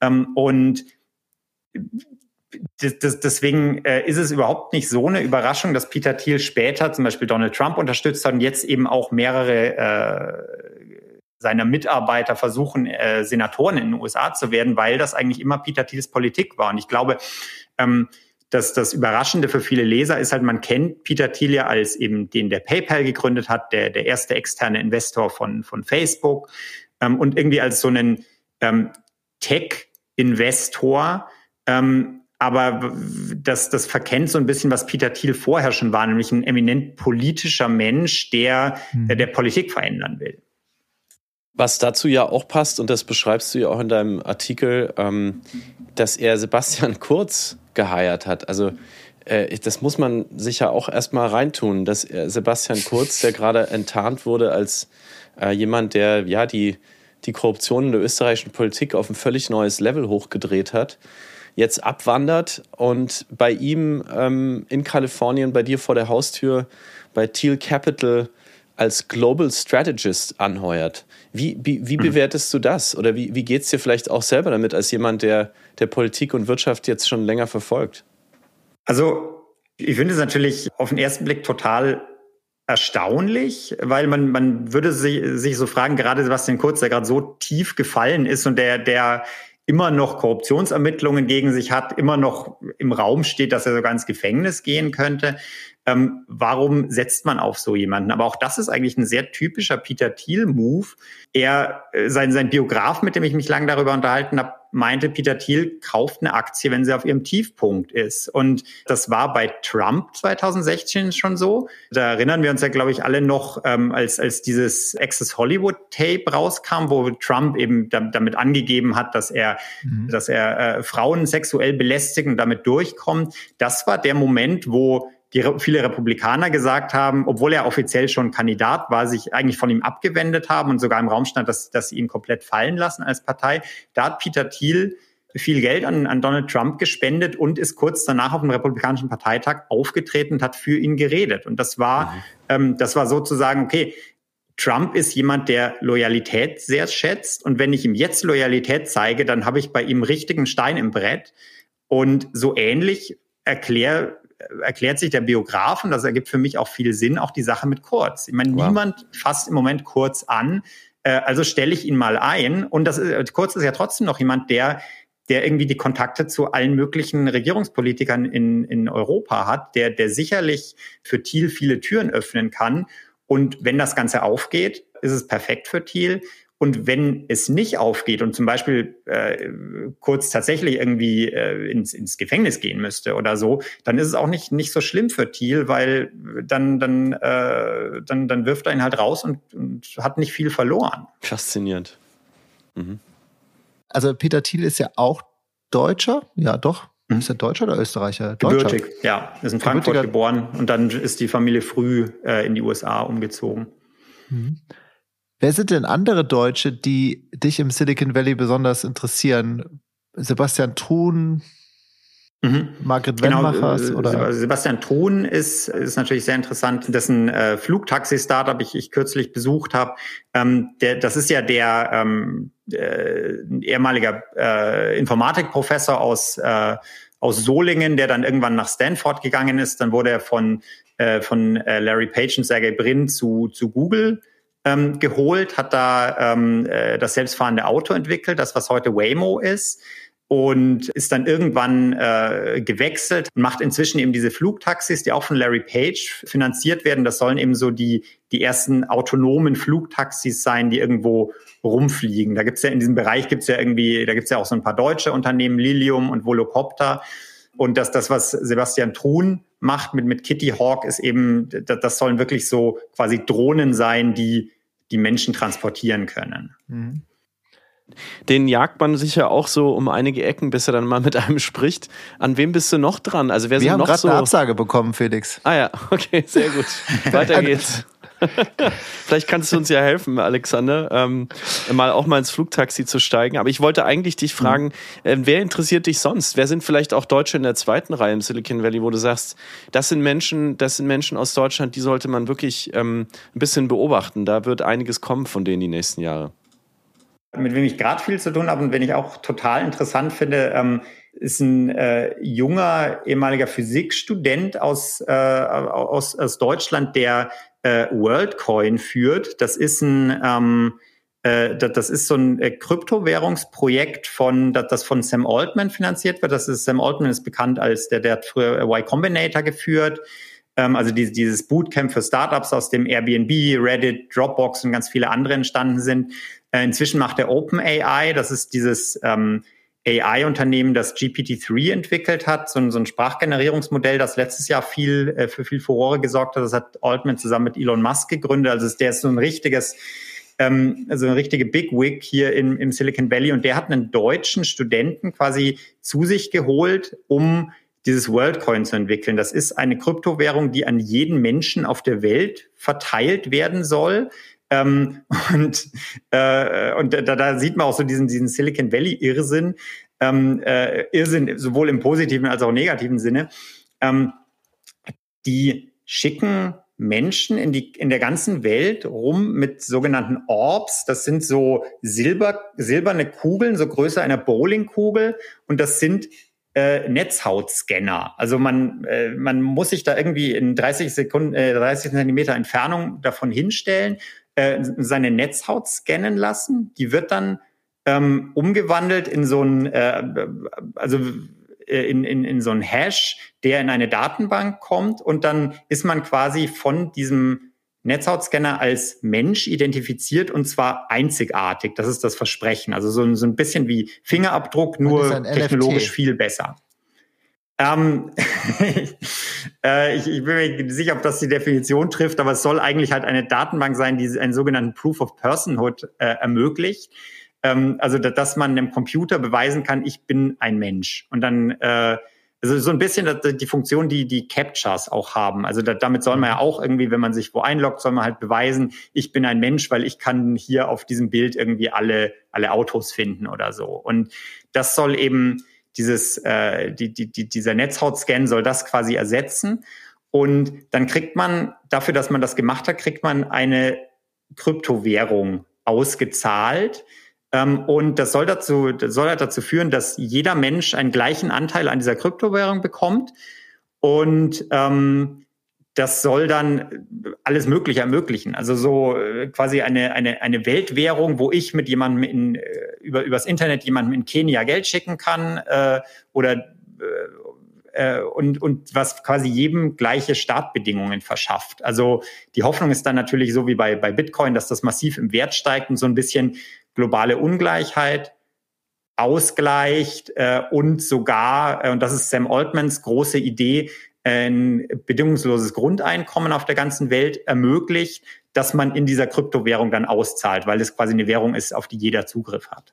Ähm, und deswegen ist es überhaupt nicht so eine Überraschung, dass Peter Thiel später zum Beispiel Donald Trump unterstützt hat und jetzt eben auch mehrere äh, seiner Mitarbeiter versuchen, äh, Senatoren in den USA zu werden, weil das eigentlich immer Peter Thiels Politik war. Und ich glaube, ähm, dass das Überraschende für viele Leser ist halt, man kennt Peter Thiel ja als eben den, der PayPal gegründet hat, der, der erste externe Investor von, von Facebook ähm, und irgendwie als so einen ähm, Tech-Investor, ähm, aber das, das verkennt so ein bisschen, was Peter Thiel vorher schon war, nämlich ein eminent politischer Mensch, der, mhm. der, der Politik verändern will.
Was dazu ja auch passt, und das beschreibst du ja auch in deinem Artikel, ähm, dass er Sebastian Kurz geheiert hat. Also äh, das muss man sich ja auch erstmal reintun, dass Sebastian Kurz, der gerade enttarnt wurde als äh, jemand, der ja die, die Korruption in der österreichischen Politik auf ein völlig neues Level hochgedreht hat, jetzt abwandert und bei ihm ähm, in Kalifornien, bei dir vor der Haustür, bei Thiel Capital als Global Strategist anheuert. Wie, wie, wie mhm. bewertest du das? Oder wie, wie geht es dir vielleicht auch selber damit, als jemand, der, der Politik und Wirtschaft jetzt schon länger verfolgt?
Also, ich finde es natürlich auf den ersten Blick total erstaunlich, weil man, man würde sich, sich so fragen, gerade Sebastian Kurz, der gerade so tief gefallen ist und der, der immer noch Korruptionsermittlungen gegen sich hat, immer noch im Raum steht, dass er sogar ins Gefängnis gehen könnte. Ähm, warum setzt man auf so jemanden? Aber auch das ist eigentlich ein sehr typischer Peter Thiel-Move. Er, äh, sein, sein Biograf, mit dem ich mich lange darüber unterhalten habe, meinte, Peter Thiel kauft eine Aktie, wenn sie auf ihrem Tiefpunkt ist. Und das war bei Trump 2016 schon so. Da erinnern wir uns ja, glaube ich, alle noch, ähm, als, als dieses Access Hollywood Tape rauskam, wo Trump eben da, damit angegeben hat, dass er, mhm. dass er äh, Frauen sexuell belästigt und damit durchkommt. Das war der Moment, wo die viele Republikaner gesagt haben, obwohl er offiziell schon Kandidat war, sich eigentlich von ihm abgewendet haben und sogar im Raum stand, dass, dass sie ihn komplett fallen lassen als Partei. Da hat Peter Thiel viel Geld an, an Donald Trump gespendet und ist kurz danach auf dem Republikanischen Parteitag aufgetreten und hat für ihn geredet. Und das war, mhm. ähm, das war sozusagen, okay, Trump ist jemand, der Loyalität sehr schätzt. Und wenn ich ihm jetzt Loyalität zeige, dann habe ich bei ihm richtigen Stein im Brett. Und so ähnlich erklär, erklärt sich der Biograf, und das ergibt für mich auch viel Sinn, auch die Sache mit Kurz. Ich meine, wow. niemand fasst im Moment Kurz an, äh, also stelle ich ihn mal ein. Und das ist, äh, Kurz ist ja trotzdem noch jemand, der der irgendwie die Kontakte zu allen möglichen Regierungspolitikern in, in Europa hat, der, der sicherlich für Thiel viele Türen öffnen kann. Und wenn das Ganze aufgeht, ist es perfekt für Thiel. Und wenn es nicht aufgeht und zum Beispiel äh, kurz tatsächlich irgendwie äh, ins, ins Gefängnis gehen müsste oder so, dann ist es auch nicht, nicht so schlimm für Thiel, weil dann, dann, äh, dann, dann wirft er ihn halt raus und, und hat nicht viel verloren.
Faszinierend. Mhm.
Also Peter Thiel ist ja auch Deutscher, ja doch. Mhm. Ist er Deutscher oder Österreicher?
Deutscher. Gebürtig, ja. Ist in Frankfurt Gebürtiger. geboren und dann ist die Familie früh äh, in die USA umgezogen. Mhm.
Wer sind denn andere Deutsche, die dich im Silicon Valley besonders interessieren? Sebastian Thun, Mhm. Margret Wennmachers
genau, oder Sebastian Thun ist ist natürlich sehr interessant, dessen äh, Flugtaxi-Startup ich, ich kürzlich besucht habe. Ähm, der, das ist ja der ähm, äh, ehemaliger äh, Informatikprofessor aus äh, aus Solingen, der dann irgendwann nach Stanford gegangen ist. Dann wurde er von äh, von äh, Larry Page und Sergey Brin zu zu Google ähm, geholt, hat da ähm, äh, das selbstfahrende Auto entwickelt, das was heute Waymo ist und ist dann irgendwann äh, gewechselt und macht inzwischen eben diese Flugtaxis, die auch von Larry Page finanziert werden. Das sollen eben so die, die ersten autonomen Flugtaxis sein, die irgendwo rumfliegen. Da gibt's ja in diesem Bereich gibt's ja irgendwie, da gibt's ja auch so ein paar deutsche Unternehmen, Lilium und Volocopter. Und das, das, was Sebastian Truhn macht mit, mit Kitty Hawk, ist eben, das, das sollen wirklich so quasi Drohnen sein, die die Menschen transportieren können. Mhm.
Den jagt man sicher auch so um einige Ecken, bis er dann mal mit einem spricht. An wem bist du noch dran? Also wer
Wir
haben
gerade
so
eine Absage bekommen, Felix.
Ah ja, okay, sehr gut. Weiter geht's. Vielleicht kannst du uns ja helfen, Alexander, ähm, mal auch mal ins Flugtaxi zu steigen. Aber ich wollte eigentlich dich fragen, äh, wer interessiert dich sonst? Wer sind vielleicht auch Deutsche in der zweiten Reihe im Silicon Valley, wo du sagst, das sind Menschen, das sind Menschen aus Deutschland, die sollte man wirklich ähm, ein bisschen beobachten. Da wird einiges kommen von denen die nächsten Jahre
mit wem ich gerade viel zu tun habe und wenn ich auch total interessant finde, ähm, ist ein äh, junger ehemaliger Physikstudent aus, äh, aus, aus Deutschland, der äh, WorldCoin führt. Das ist ein ähm, äh, das ist so ein äh, Kryptowährungsprojekt von, das von Sam Altman finanziert wird. Das ist Sam Altman ist bekannt als der, der hat früher Y Combinator geführt. Ähm, also dieses, Bootcamp für Startups, aus dem Airbnb, Reddit, Dropbox und ganz viele andere entstanden sind. Äh, inzwischen macht er OpenAI, das ist dieses ähm, AI-Unternehmen, das GPT-3 entwickelt hat, so ein, so ein Sprachgenerierungsmodell, das letztes Jahr viel äh, für viel Furore gesorgt hat. Das hat Altman zusammen mit Elon Musk gegründet. Also der ist so ein richtiges, ähm, also eine richtige Big Wig hier im, im Silicon Valley. Und der hat einen deutschen Studenten quasi zu sich geholt, um dieses WorldCoin zu entwickeln. Das ist eine Kryptowährung, die an jeden Menschen auf der Welt verteilt werden soll. Ähm, und äh, und da, da sieht man auch so diesen, diesen Silicon Valley Irrsinn, ähm, äh, Irrsinn sowohl im positiven als auch negativen Sinne. Ähm, die schicken Menschen in, die, in der ganzen Welt rum mit sogenannten Orbs. Das sind so silber, silberne Kugeln, so größer einer Bowlingkugel. Und das sind äh, Netzhautscanner. Also man, äh, man muss sich da irgendwie in 30 Sekunden, äh, 30 Zentimeter Entfernung davon hinstellen äh, seine Netzhaut scannen lassen. Die wird dann ähm, umgewandelt in so ein, äh, also äh, in, in, in so ein Hash, der in eine Datenbank kommt und dann ist man quasi von diesem Netzhautscanner als Mensch identifiziert und zwar einzigartig. Das ist das Versprechen. Also so, so ein bisschen wie Fingerabdruck, nur technologisch NFT. viel besser. Ähm, äh, ich, ich bin mir nicht sicher, ob das die Definition trifft, aber es soll eigentlich halt eine Datenbank sein, die einen sogenannten Proof of Personhood äh, ermöglicht. Ähm, also, dass man einem Computer beweisen kann, ich bin ein Mensch. Und dann, äh, also so ein bisschen die Funktion, die die Captchas auch haben. Also da, damit soll man ja auch irgendwie, wenn man sich wo einloggt, soll man halt beweisen, ich bin ein Mensch, weil ich kann hier auf diesem Bild irgendwie alle, alle Autos finden oder so. Und das soll eben dieses, äh, die, die, die, dieser Netzhautscan soll das quasi ersetzen. Und dann kriegt man, dafür, dass man das gemacht hat, kriegt man eine Kryptowährung ausgezahlt. Ähm, und das soll dazu, das soll halt dazu führen, dass jeder Mensch einen gleichen Anteil an dieser Kryptowährung bekommt. Und ähm, das soll dann alles Mögliche ermöglichen. Also so äh, quasi eine, eine, eine Weltwährung, wo ich mit jemandem in, äh, über, übers Internet jemandem in Kenia Geld schicken kann äh, oder äh, und, und was quasi jedem gleiche Startbedingungen verschafft. Also die Hoffnung ist dann natürlich so wie bei, bei Bitcoin, dass das massiv im Wert steigt und so ein bisschen globale Ungleichheit ausgleicht äh, und sogar, äh, und das ist Sam Altmans große Idee, ein bedingungsloses Grundeinkommen auf der ganzen Welt ermöglicht, dass man in dieser Kryptowährung dann auszahlt, weil es quasi eine Währung ist, auf die jeder Zugriff hat.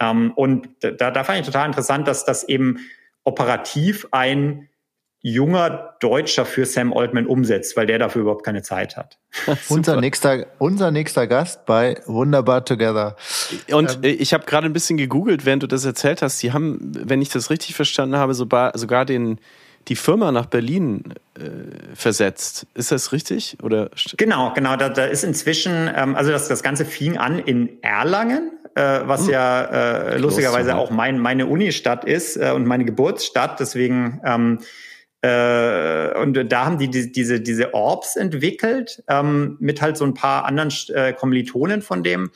Ähm, und da, da fand ich total interessant, dass das eben operativ ein junger Deutscher für Sam Altman umsetzt, weil der dafür überhaupt keine Zeit hat.
unser nächster, unser nächster Gast bei Wunderbar Together.
Und ähm, ich habe gerade ein bisschen gegoogelt, während du das erzählt hast. Sie haben, wenn ich das richtig verstanden habe, sogar, sogar den die Firma nach Berlin äh, versetzt. Ist das richtig? Oder?
Genau, genau. Da, da ist inzwischen, ähm, also das, das Ganze fing an in Erlangen, äh, was hm. ja äh, lustigerweise auch mein, meine Unistadt ist äh, und meine Geburtsstadt. Deswegen ähm, äh, und da haben die, die diese diese Orbs entwickelt ähm, mit halt so ein paar anderen äh, Kommilitonen von dem.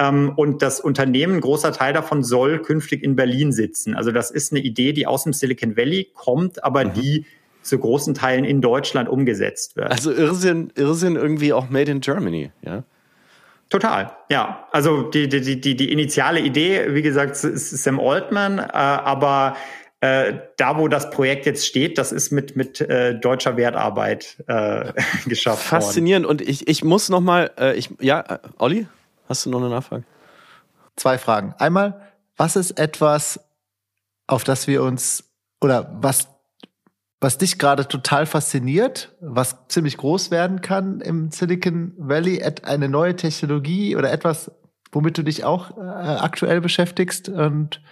Ähm, und das Unternehmen, ein großer Teil davon soll künftig in Berlin sitzen. Also das ist eine Idee, die aus dem Silicon Valley kommt, aber mhm. die zu großen Teilen in Deutschland umgesetzt wird.
Also Irrsinn, Irrsinn irgendwie auch made in Germany, ja?
Total, ja. Also die, die, die, die initiale Idee, wie gesagt, ist Sam Altman, äh, aber äh, da, wo das Projekt jetzt steht, das ist mit, mit äh, deutscher Wertarbeit äh, geschafft
Faszinierend. worden. Und ich, ich muss noch mal, äh, ich, ja, äh, Olli? Hast du noch eine Nachfrage?
Zwei Fragen. Einmal, was ist etwas, auf das wir uns oder was was dich gerade total fasziniert, was ziemlich groß werden kann im Silicon Valley, eine neue Technologie oder etwas, womit du dich auch äh, aktuell beschäftigst und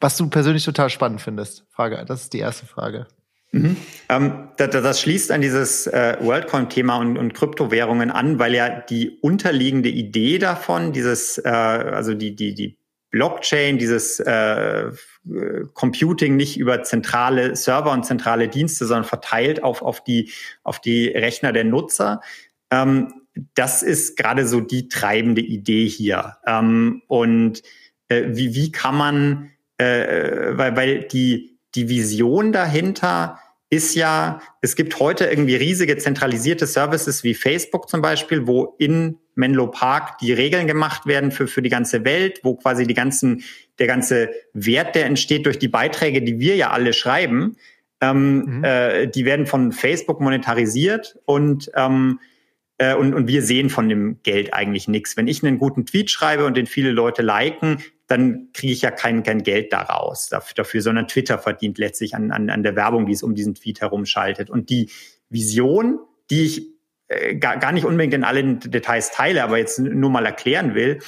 was du persönlich total spannend findest? Frage, das ist die erste Frage.
Mhm. Ähm, das, das, schließt an dieses äh, WorldCoin-Thema und, und, Kryptowährungen an, weil ja die unterliegende Idee davon, dieses, äh, also die, die, die Blockchain, dieses äh, Computing nicht über zentrale Server und zentrale Dienste, sondern verteilt auf, auf, die, auf die Rechner der Nutzer. Ähm, das ist gerade so die treibende Idee hier. Ähm, und äh, wie, wie kann man, äh, weil, weil die, die Vision dahinter ist ja, es gibt heute irgendwie riesige zentralisierte Services wie Facebook zum Beispiel, wo in Menlo Park die Regeln gemacht werden für, für die ganze Welt, wo quasi die ganzen, der ganze Wert, der entsteht durch die Beiträge, die wir ja alle schreiben, ähm, mhm. äh, die werden von Facebook monetarisiert und ähm, äh, und, und wir sehen von dem Geld eigentlich nichts. Wenn ich einen guten Tweet schreibe und den viele Leute liken, dann kriege ich ja kein, kein Geld daraus dafür, sondern Twitter verdient letztlich an, an, an der Werbung, die es um diesen Tweet herumschaltet. Und die Vision, die ich äh, gar, gar nicht unbedingt in allen Details teile, aber jetzt nur mal erklären will,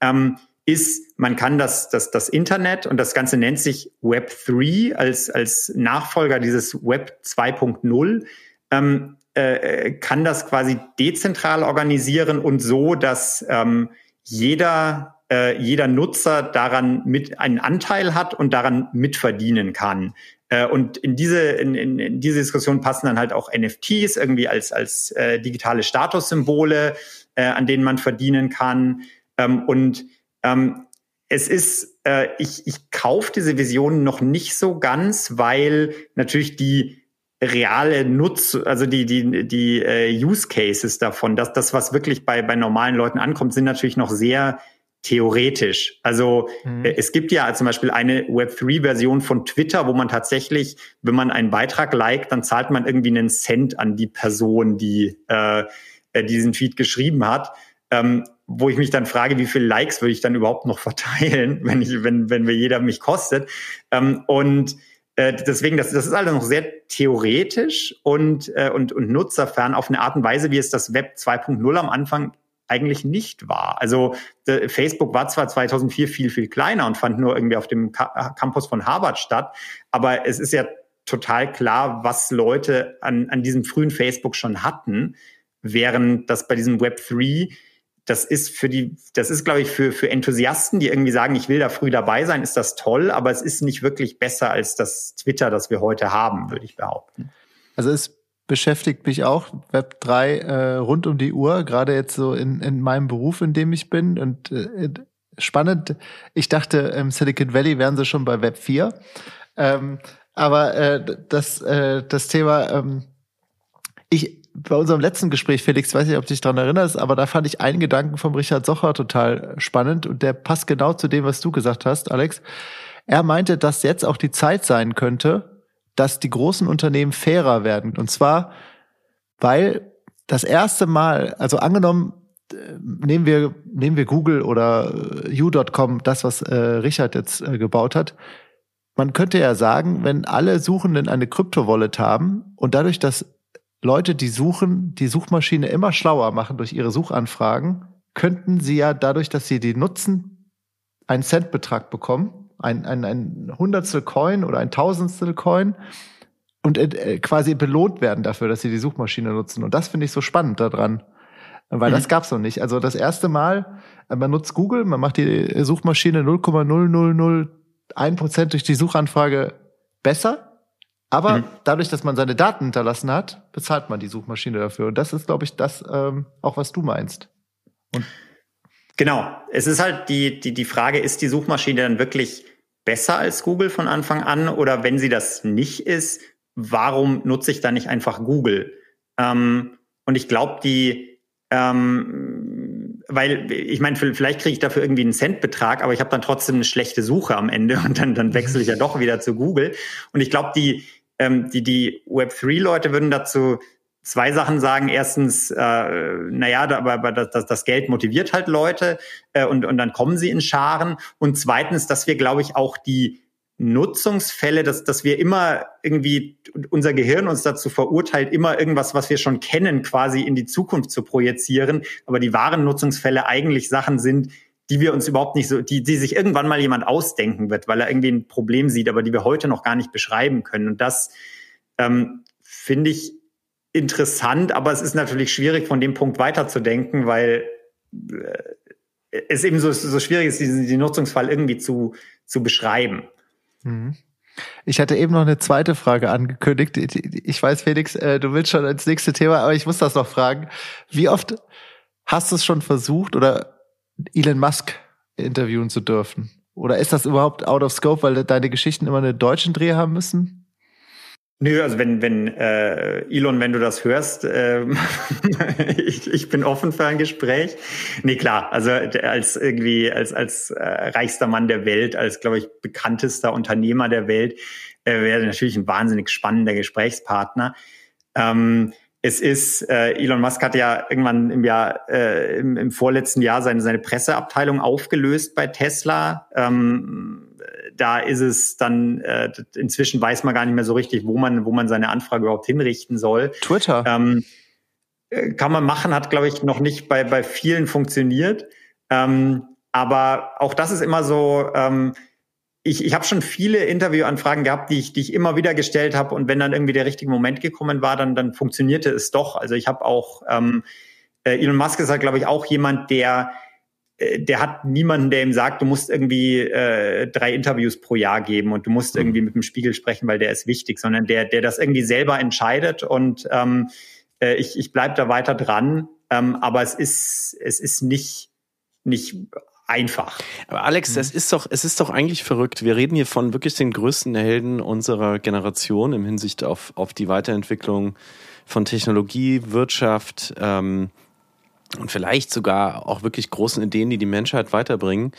ähm, ist, man kann das, das, das Internet und das Ganze nennt sich Web 3 als, als Nachfolger dieses Web 2.0, ähm, äh, kann das quasi dezentral organisieren und so, dass ähm, jeder äh, jeder Nutzer daran mit einen Anteil hat und daran mitverdienen kann. Äh, und in diese, in, in, in diese Diskussion passen dann halt auch NFTs irgendwie als, als äh, digitale Statussymbole, äh, an denen man verdienen kann. Ähm, und ähm, es ist, äh, ich, ich kaufe diese Vision noch nicht so ganz, weil natürlich die reale Nutz, also die die die äh, Use Cases davon, dass das was wirklich bei bei normalen Leuten ankommt, sind natürlich noch sehr theoretisch. Also mhm. Äh, es gibt ja zum Beispiel eine Web3-Version von Twitter, wo man tatsächlich, wenn man einen Beitrag liked, dann zahlt man irgendwie einen Cent an die Person, die äh, äh diesen Tweet geschrieben hat. Ähm, wo ich mich dann frage, wie viele Likes würde ich dann überhaupt noch verteilen, wenn ich, wenn, wenn mir jeder mich kostet. Ähm, und äh, deswegen, das, das ist alles noch sehr theoretisch und, äh, und, und nutzerfern auf eine Art und Weise, wie es das Web 2.0 am Anfang eigentlich nicht war. Also Facebook war zwar 2004 viel, viel kleiner und fand nur irgendwie auf dem Campus von Harvard statt, aber es ist ja total klar, was Leute an, an diesem frühen Facebook schon hatten, während das bei diesem Web 3 das ist für die, das ist, glaube ich, für, für Enthusiasten, die irgendwie sagen, ich will da früh dabei sein, ist das toll, aber es ist nicht wirklich besser als das Twitter, das wir heute haben, würde ich behaupten.
Also es beschäftigt mich auch Web 3 äh, rund um die Uhr, gerade jetzt so in, in meinem Beruf, in dem ich bin. Und äh, spannend, ich dachte, im Silicon Valley wären sie schon bei Web 4. Ähm, aber äh, das, äh, das Thema, ähm, ich bei unserem letzten Gespräch, Felix, weiß nicht, ob du dich daran erinnerst, aber da fand ich einen Gedanken vom Richard Socher total spannend und der passt genau zu dem, was du gesagt hast, Alex. Er meinte, dass jetzt auch die Zeit sein könnte, dass die großen Unternehmen fairer werden. Und zwar, weil das erste Mal, also angenommen, äh, nehmen wir, nehmen wir Google oder äh, U.com, das, was äh, Richard jetzt äh, gebaut hat. man könnte ja sagen, wenn alle Suchenden eine Krypto-Wallet haben und dadurch, dass Leute, die suchen, die Suchmaschine immer schlauer machen durch ihre Suchanfragen, könnten sie ja dadurch, dass sie die nutzen, einen Centbetrag bekommen, ein, ein, ein Hundertstel Coin oder ein Tausendstel Coin und äh, quasi belohnt werden dafür, dass sie die Suchmaschine nutzen. Und das finde ich so spannend daran, weil mhm. das gab's noch nicht. Also das erste Mal, äh, man nutzt Google, man macht die Suchmaschine 0,0001 Prozent durch die Suchanfrage besser. Aber mhm. dadurch, dass man seine Daten hinterlassen hat, bezahlt man die Suchmaschine dafür. Und das ist, glaube ich, das ähm, auch, was du meinst.
Und genau. Es ist halt die, die, die Frage, ist die Suchmaschine dann wirklich besser als Google von Anfang an? Oder wenn sie das nicht ist, warum nutze ich da nicht einfach Google? Ähm, und ich glaube, die, ähm, weil ich meine, vielleicht kriege ich dafür irgendwie einen Centbetrag, aber ich habe dann trotzdem eine schlechte Suche am Ende und dann, dann wechsle ich ja doch wieder zu Google. Und ich glaube, die, ähm, die, die Web3-Leute würden dazu zwei Sachen sagen. Erstens, äh, naja, aber, aber das, das Geld motiviert halt Leute äh, und, und dann kommen sie in Scharen. Und zweitens, dass wir, glaube ich, auch die Nutzungsfälle, dass, dass wir immer irgendwie unser Gehirn uns dazu verurteilt, immer irgendwas, was wir schon kennen, quasi in die Zukunft zu projizieren. Aber die wahren Nutzungsfälle eigentlich Sachen sind, die wir uns überhaupt nicht so, die, die sich irgendwann mal jemand ausdenken wird, weil er irgendwie ein Problem sieht, aber die wir heute noch gar nicht beschreiben können. Und das ähm, finde ich interessant, aber es ist natürlich schwierig, von dem Punkt weiterzudenken, weil äh, es eben so, so schwierig ist, diesen, den Nutzungsfall irgendwie zu, zu beschreiben.
Mhm. Ich hatte eben noch eine zweite Frage angekündigt. Ich weiß, Felix, äh, du willst schon ins nächste Thema, aber ich muss das noch fragen. Wie oft hast du es schon versucht oder Elon Musk interviewen zu dürfen? Oder ist das überhaupt out of scope, weil deine Geschichten immer einen deutschen Dreh haben müssen?
Nö, also wenn, wenn äh, Elon, wenn du das hörst, äh, ich, ich bin offen für ein Gespräch. Nee, klar, also als irgendwie, als, als äh, reichster Mann der Welt, als, glaube ich, bekanntester Unternehmer der Welt, äh, wäre natürlich ein wahnsinnig spannender Gesprächspartner. Ähm, es ist, äh, Elon Musk hat ja irgendwann im Jahr, äh, im, im vorletzten Jahr seine, seine Presseabteilung aufgelöst bei Tesla. Ähm, da ist es dann, äh, inzwischen weiß man gar nicht mehr so richtig, wo man, wo man seine Anfrage überhaupt hinrichten soll.
Twitter.
Ähm, äh, kann man machen, hat, glaube ich, noch nicht bei, bei vielen funktioniert. Ähm, aber auch das ist immer so, ähm, ich, ich habe schon viele Interviewanfragen gehabt, die ich, die ich immer wieder gestellt habe. Und wenn dann irgendwie der richtige Moment gekommen war, dann, dann funktionierte es doch. Also ich habe auch, ähm, äh, Elon Musk ist halt, glaube ich, auch jemand, der der hat niemanden, der ihm sagt, du musst irgendwie äh, drei Interviews pro Jahr geben und du musst mhm. irgendwie mit dem Spiegel sprechen, weil der ist wichtig, sondern der, der das irgendwie selber entscheidet und ähm, äh, ich, ich bleib da weiter dran. Ähm, aber es ist, es ist nicht, nicht einfach.
Aber Alex, mhm. es ist doch, es ist doch eigentlich verrückt. Wir reden hier von wirklich den größten Helden unserer Generation im Hinsicht auf, auf die Weiterentwicklung von Technologie, Wirtschaft, ähm, und vielleicht sogar auch wirklich großen Ideen, die die Menschheit weiterbringen.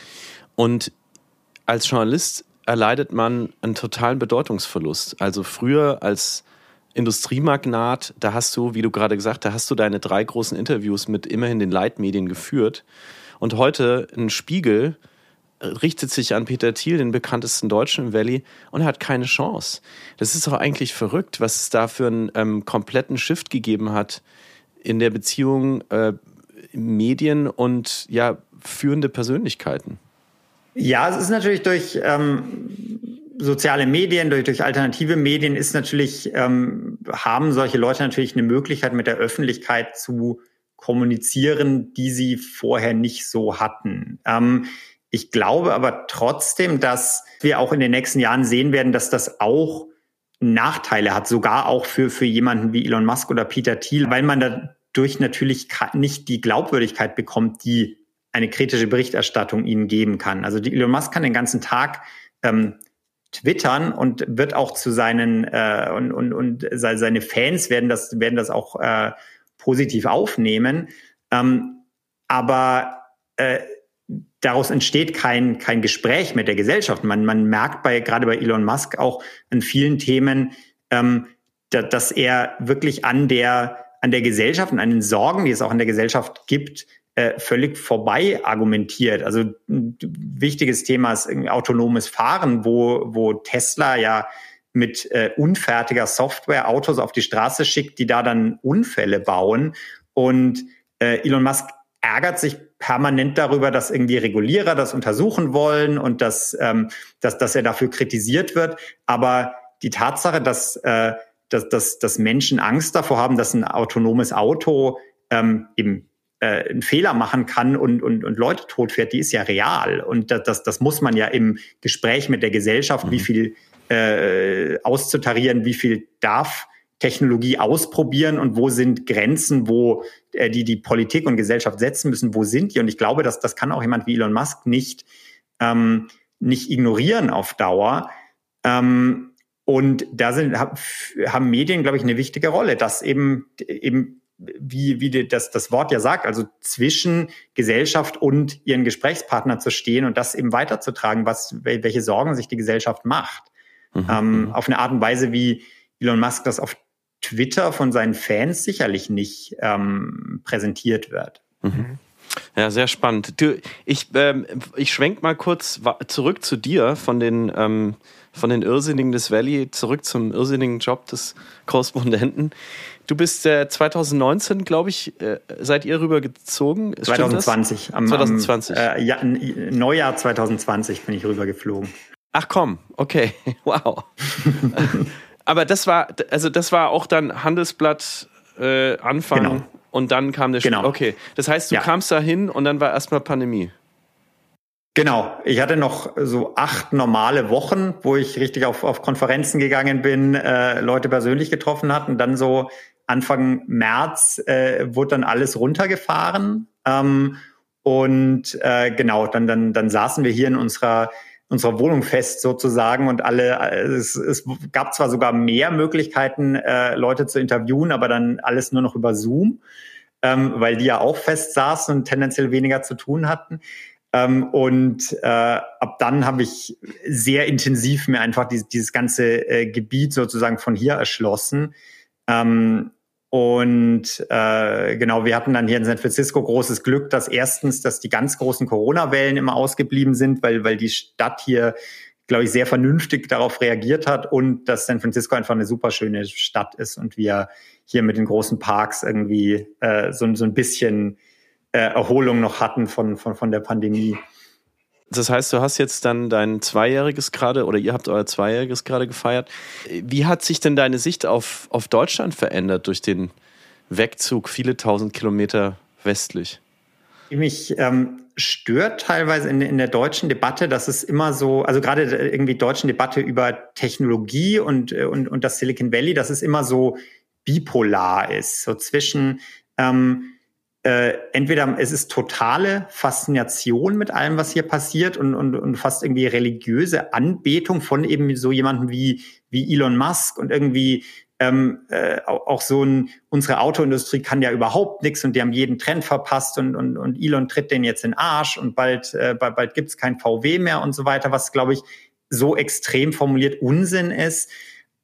Und als Journalist erleidet man einen totalen Bedeutungsverlust. Also früher als Industriemagnat, da hast du, wie du gerade gesagt, da hast du deine drei großen Interviews mit immerhin den Leitmedien geführt. Und heute ein Spiegel richtet sich an Peter Thiel, den bekanntesten Deutschen im Valley, und er hat keine Chance. Das ist doch eigentlich verrückt, was es da für einen ähm, kompletten Shift gegeben hat in der Beziehung äh, Medien und ja, führende Persönlichkeiten.
Ja, es ist natürlich durch ähm, soziale Medien, durch, durch alternative Medien ist natürlich, ähm, haben solche Leute natürlich eine Möglichkeit, mit der Öffentlichkeit zu kommunizieren, die sie vorher nicht so hatten. Ähm, ich glaube aber trotzdem, dass wir auch in den nächsten Jahren sehen werden, dass das auch Nachteile hat, sogar auch für, für jemanden wie Elon Musk oder Peter Thiel, weil man da durch natürlich nicht die Glaubwürdigkeit bekommt, die eine kritische Berichterstattung ihnen geben kann. Also die Elon Musk kann den ganzen Tag ähm, twittern und wird auch zu seinen äh, und, und, und seine Fans werden das werden das auch äh, positiv aufnehmen. Ähm, aber äh, daraus entsteht kein kein Gespräch mit der Gesellschaft. Man man merkt bei gerade bei Elon Musk auch in vielen Themen, ähm, da, dass er wirklich an der an der Gesellschaft und an den Sorgen, die es auch in der Gesellschaft gibt, äh, völlig vorbei argumentiert. Also ein wichtiges Thema ist autonomes Fahren, wo, wo Tesla ja mit äh, unfertiger Software Autos auf die Straße schickt, die da dann Unfälle bauen. Und äh, Elon Musk ärgert sich permanent darüber, dass irgendwie Regulierer das untersuchen wollen und dass, ähm, dass, dass er dafür kritisiert wird. Aber die Tatsache, dass, äh, dass, dass, dass Menschen Angst davor haben, dass ein autonomes Auto ähm, eben äh, einen Fehler machen kann und, und, und Leute totfährt, die ist ja real. Und das, das, das muss man ja im Gespräch mit der Gesellschaft, mhm. wie viel äh, auszutarieren, wie viel darf Technologie ausprobieren und wo sind Grenzen, wo äh, die die Politik und Gesellschaft setzen müssen, wo sind die? Und ich glaube, dass das kann auch jemand wie Elon Musk nicht ähm, nicht ignorieren auf Dauer. Ähm, und da sind haben Medien, glaube ich, eine wichtige Rolle, dass eben eben wie wie das das Wort ja sagt, also zwischen Gesellschaft und ihren Gesprächspartner zu stehen und das eben weiterzutragen, was welche Sorgen sich die Gesellschaft macht, mhm. ähm, mhm. auf eine Art und Weise, wie Elon Musk das auf Twitter von seinen Fans sicherlich nicht ähm, präsentiert wird.
Mhm. Ja, sehr spannend. Du, ich, ähm, ich schwenk mal kurz zurück zu dir von den, ähm, von den Irrsinnigen des Valley zurück zum irrsinnigen Job des Korrespondenten. Du bist äh, 2019, glaube ich, äh, seid ihr rübergezogen?
2020.
Am, 2020.
Am, äh, ja, Neujahr 2020 bin ich rübergeflogen.
Ach komm, okay, wow. aber das war, also das war auch dann Handelsblatt äh, Anfang genau. Und dann kam der
Genau.
Okay, das heißt, du ja. kamst da hin und dann war erstmal Pandemie.
Genau, ich hatte noch so acht normale Wochen, wo ich richtig auf, auf Konferenzen gegangen bin, äh, Leute persönlich getroffen hat und dann so Anfang März äh, wurde dann alles runtergefahren. Ähm, und äh, genau, dann, dann, dann saßen wir hier in unserer unserer Wohnung fest sozusagen und alle, es, es gab zwar sogar mehr Möglichkeiten, äh, Leute zu interviewen, aber dann alles nur noch über Zoom, ähm, weil die ja auch fest saßen und tendenziell weniger zu tun hatten. Ähm, und äh, ab dann habe ich sehr intensiv mir einfach dieses, dieses ganze äh, Gebiet sozusagen von hier erschlossen. Ähm, und äh, genau, wir hatten dann hier in San Francisco großes Glück, dass erstens, dass die ganz großen Corona-Wellen immer ausgeblieben sind, weil, weil die Stadt hier, glaube ich, sehr vernünftig darauf reagiert hat und dass San Francisco einfach eine super schöne Stadt ist und wir hier mit den großen Parks irgendwie äh, so, so ein bisschen äh, Erholung noch hatten von, von, von der Pandemie.
Das heißt, du hast jetzt dann dein Zweijähriges gerade oder ihr habt euer Zweijähriges gerade gefeiert. Wie hat sich denn deine Sicht auf, auf Deutschland verändert durch den Wegzug viele tausend Kilometer westlich?
Mich ähm, stört teilweise in, in der deutschen Debatte, dass es immer so, also gerade irgendwie deutschen Debatte über Technologie und, und, und das Silicon Valley, dass es immer so bipolar ist, so zwischen ähm, äh, entweder es ist totale Faszination mit allem, was hier passiert und, und, und fast irgendwie religiöse Anbetung von eben so jemandem wie, wie Elon Musk und irgendwie ähm, äh, auch so ein, unsere Autoindustrie kann ja überhaupt nichts und die haben jeden Trend verpasst und, und, und Elon tritt den jetzt in den Arsch und bald, äh, bald, bald gibt es kein VW mehr und so weiter, was glaube ich so extrem formuliert Unsinn ist.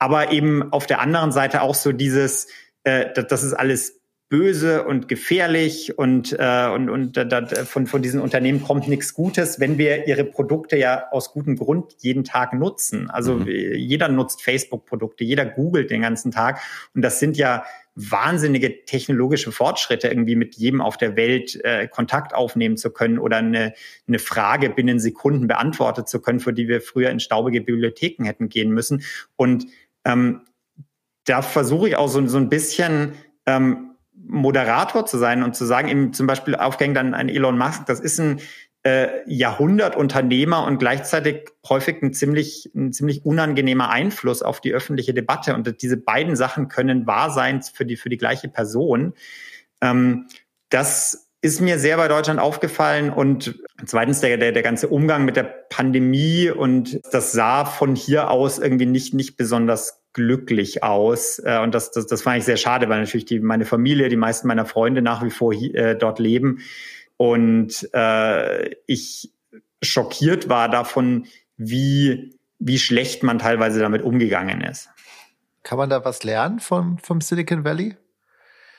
Aber eben auf der anderen Seite auch so dieses, äh, das, ist alles böse und gefährlich und, äh, und, und da, von, von diesen Unternehmen kommt nichts Gutes, wenn wir ihre Produkte ja aus gutem Grund jeden Tag nutzen. Also mhm. jeder nutzt Facebook-Produkte, jeder googelt den ganzen Tag und das sind ja wahnsinnige technologische Fortschritte, irgendwie mit jedem auf der Welt äh, Kontakt aufnehmen zu können oder eine, eine Frage binnen Sekunden beantwortet zu können, für die wir früher in staubige Bibliotheken hätten gehen müssen. Und ähm, da versuche ich auch so, so ein bisschen ähm, Moderator zu sein und zu sagen, eben zum Beispiel aufgehängt an, an Elon Musk, das ist ein äh, Jahrhundertunternehmer und gleichzeitig häufig ein ziemlich, ein ziemlich unangenehmer Einfluss auf die öffentliche Debatte. Und diese beiden Sachen können wahr sein für die, für die gleiche Person. Ähm, das ist mir sehr bei Deutschland aufgefallen und zweitens der, der, der ganze Umgang mit der Pandemie und das sah von hier aus irgendwie nicht, nicht besonders glücklich aus. Äh, und das, das, das fand ich sehr schade, weil natürlich die, meine Familie, die meisten meiner Freunde nach wie vor hier, äh, dort leben. Und äh, ich schockiert war davon, wie, wie schlecht man teilweise damit umgegangen ist.
Kann man da was lernen von, vom Silicon Valley?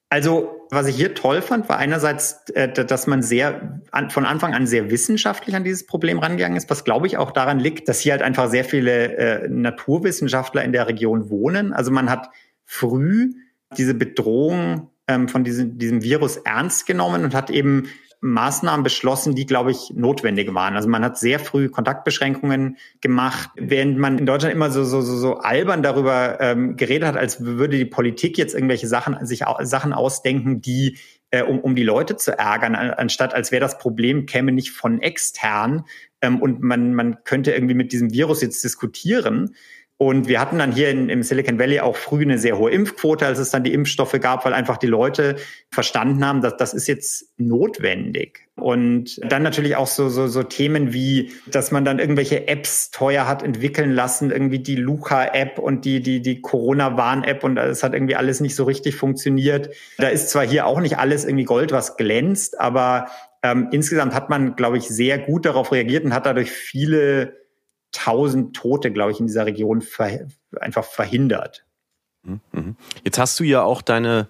Also was ich hier toll fand, war einerseits, äh, dass man sehr von Anfang an sehr wissenschaftlich an dieses Problem rangegangen ist, was glaube ich auch daran liegt, dass hier halt einfach sehr viele äh, Naturwissenschaftler in der Region wohnen. Also man hat früh diese Bedrohung ähm, von diesem, diesem Virus ernst genommen und hat eben Maßnahmen beschlossen, die, glaube ich, notwendig waren. Also man hat sehr früh Kontaktbeschränkungen gemacht, während man in Deutschland immer so, so, so, so albern darüber ähm, geredet hat, als würde die Politik jetzt irgendwelche Sachen, sich Sachen ausdenken, die äh, um, um die Leute zu ärgern, anstatt als wäre das Problem, käme nicht von extern ähm, und man, man könnte irgendwie mit diesem Virus jetzt diskutieren. Und wir hatten dann hier in, im Silicon Valley auch früh eine sehr hohe Impfquote, als es dann die Impfstoffe gab, weil einfach die Leute verstanden haben, dass das ist jetzt notwendig. Und dann natürlich auch so, so, so Themen wie, dass man dann irgendwelche Apps teuer hat entwickeln lassen, irgendwie die Luca-App und die, die, die Corona-Warn-App und es hat irgendwie alles nicht so richtig funktioniert. Da ist zwar hier auch nicht alles irgendwie Gold, was glänzt, aber ähm, insgesamt hat man, glaube ich, sehr gut darauf reagiert und hat dadurch viele tausend Tote, glaube ich, in dieser Region ver einfach verhindert.
Mhm. Jetzt hast du ja auch deine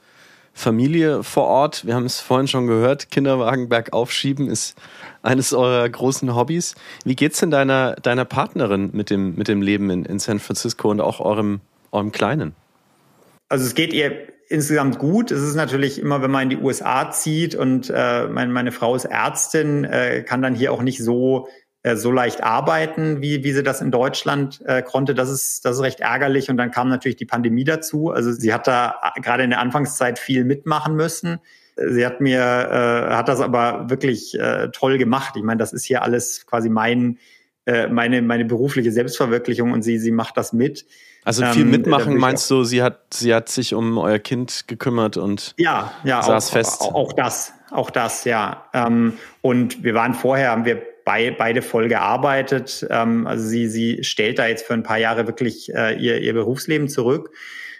Familie vor Ort. Wir haben es vorhin schon gehört. Kinderwagen bergauf schieben ist eines eurer großen Hobbys. Wie geht's denn deiner, deiner Partnerin mit dem, mit dem Leben in, in San Francisco und auch eurem, eurem Kleinen?
Also es geht ihr insgesamt gut. Es ist natürlich immer, wenn man in die USA zieht und äh, meine, meine Frau ist Ärztin, äh, kann dann hier auch nicht so äh, so leicht arbeiten, wie, wie sie das in Deutschland äh, konnte. Das ist, das ist recht ärgerlich. Und dann kam natürlich die Pandemie dazu. Also sie hat da gerade in der Anfangszeit viel mitmachen müssen. Sie hat mir, äh, hat das aber wirklich äh, toll gemacht. Ich meine, das ist hier alles quasi mein, äh, meine, meine berufliche Selbstverwirklichung und sie, sie macht das mit.
Also viel ähm, mitmachen meinst du, sie hat, sie hat sich um euer Kind gekümmert und
ja, ja, saß
auch, fest.
Auch, auch das, auch das, ja. Ähm, und wir waren vorher, haben wir bei, beide voll gearbeitet. Ähm, also sie, sie stellt da jetzt für ein paar Jahre wirklich äh, ihr, ihr Berufsleben zurück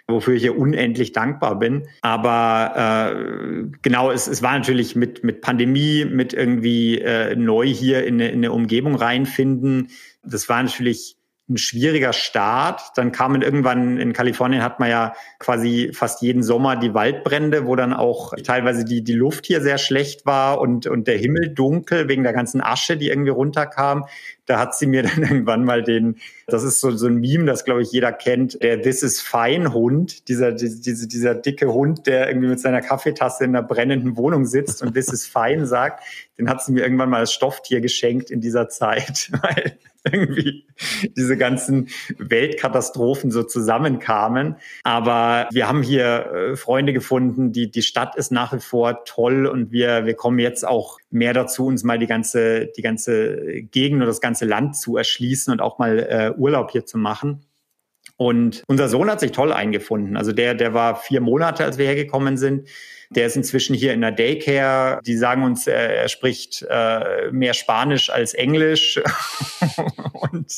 wofür ich ihr unendlich dankbar bin. Aber äh, genau, es, es war natürlich mit, mit Pandemie, mit irgendwie äh, neu hier in eine, in eine Umgebung reinfinden. Das war natürlich ein schwieriger Start. Dann kamen irgendwann in Kalifornien hat man ja quasi fast jeden Sommer die Waldbrände, wo dann auch teilweise die, die Luft hier sehr schlecht war und, und der Himmel dunkel wegen der ganzen Asche, die irgendwie runterkam. Da hat sie mir dann irgendwann mal den, das ist so, so ein Meme, das glaube ich jeder kennt, der This is Fine Hund, dieser, diese, dieser dicke Hund, der irgendwie mit seiner Kaffeetasse in einer brennenden Wohnung sitzt und This is Fine sagt, den hat sie mir irgendwann mal als Stofftier geschenkt in dieser Zeit, weil irgendwie diese ganzen Weltkatastrophen so zusammenkamen. Aber wir haben hier äh, Freunde gefunden, die, die Stadt ist nach wie vor toll und wir, wir kommen jetzt auch mehr dazu, uns mal die ganze, die ganze Gegend oder das ganze Land zu erschließen und auch mal äh, Urlaub hier zu machen. Und unser Sohn hat sich toll eingefunden. Also der, der war vier Monate, als wir hergekommen sind. Der ist inzwischen hier in der Daycare. Die sagen uns, er, er spricht äh, mehr Spanisch als Englisch und,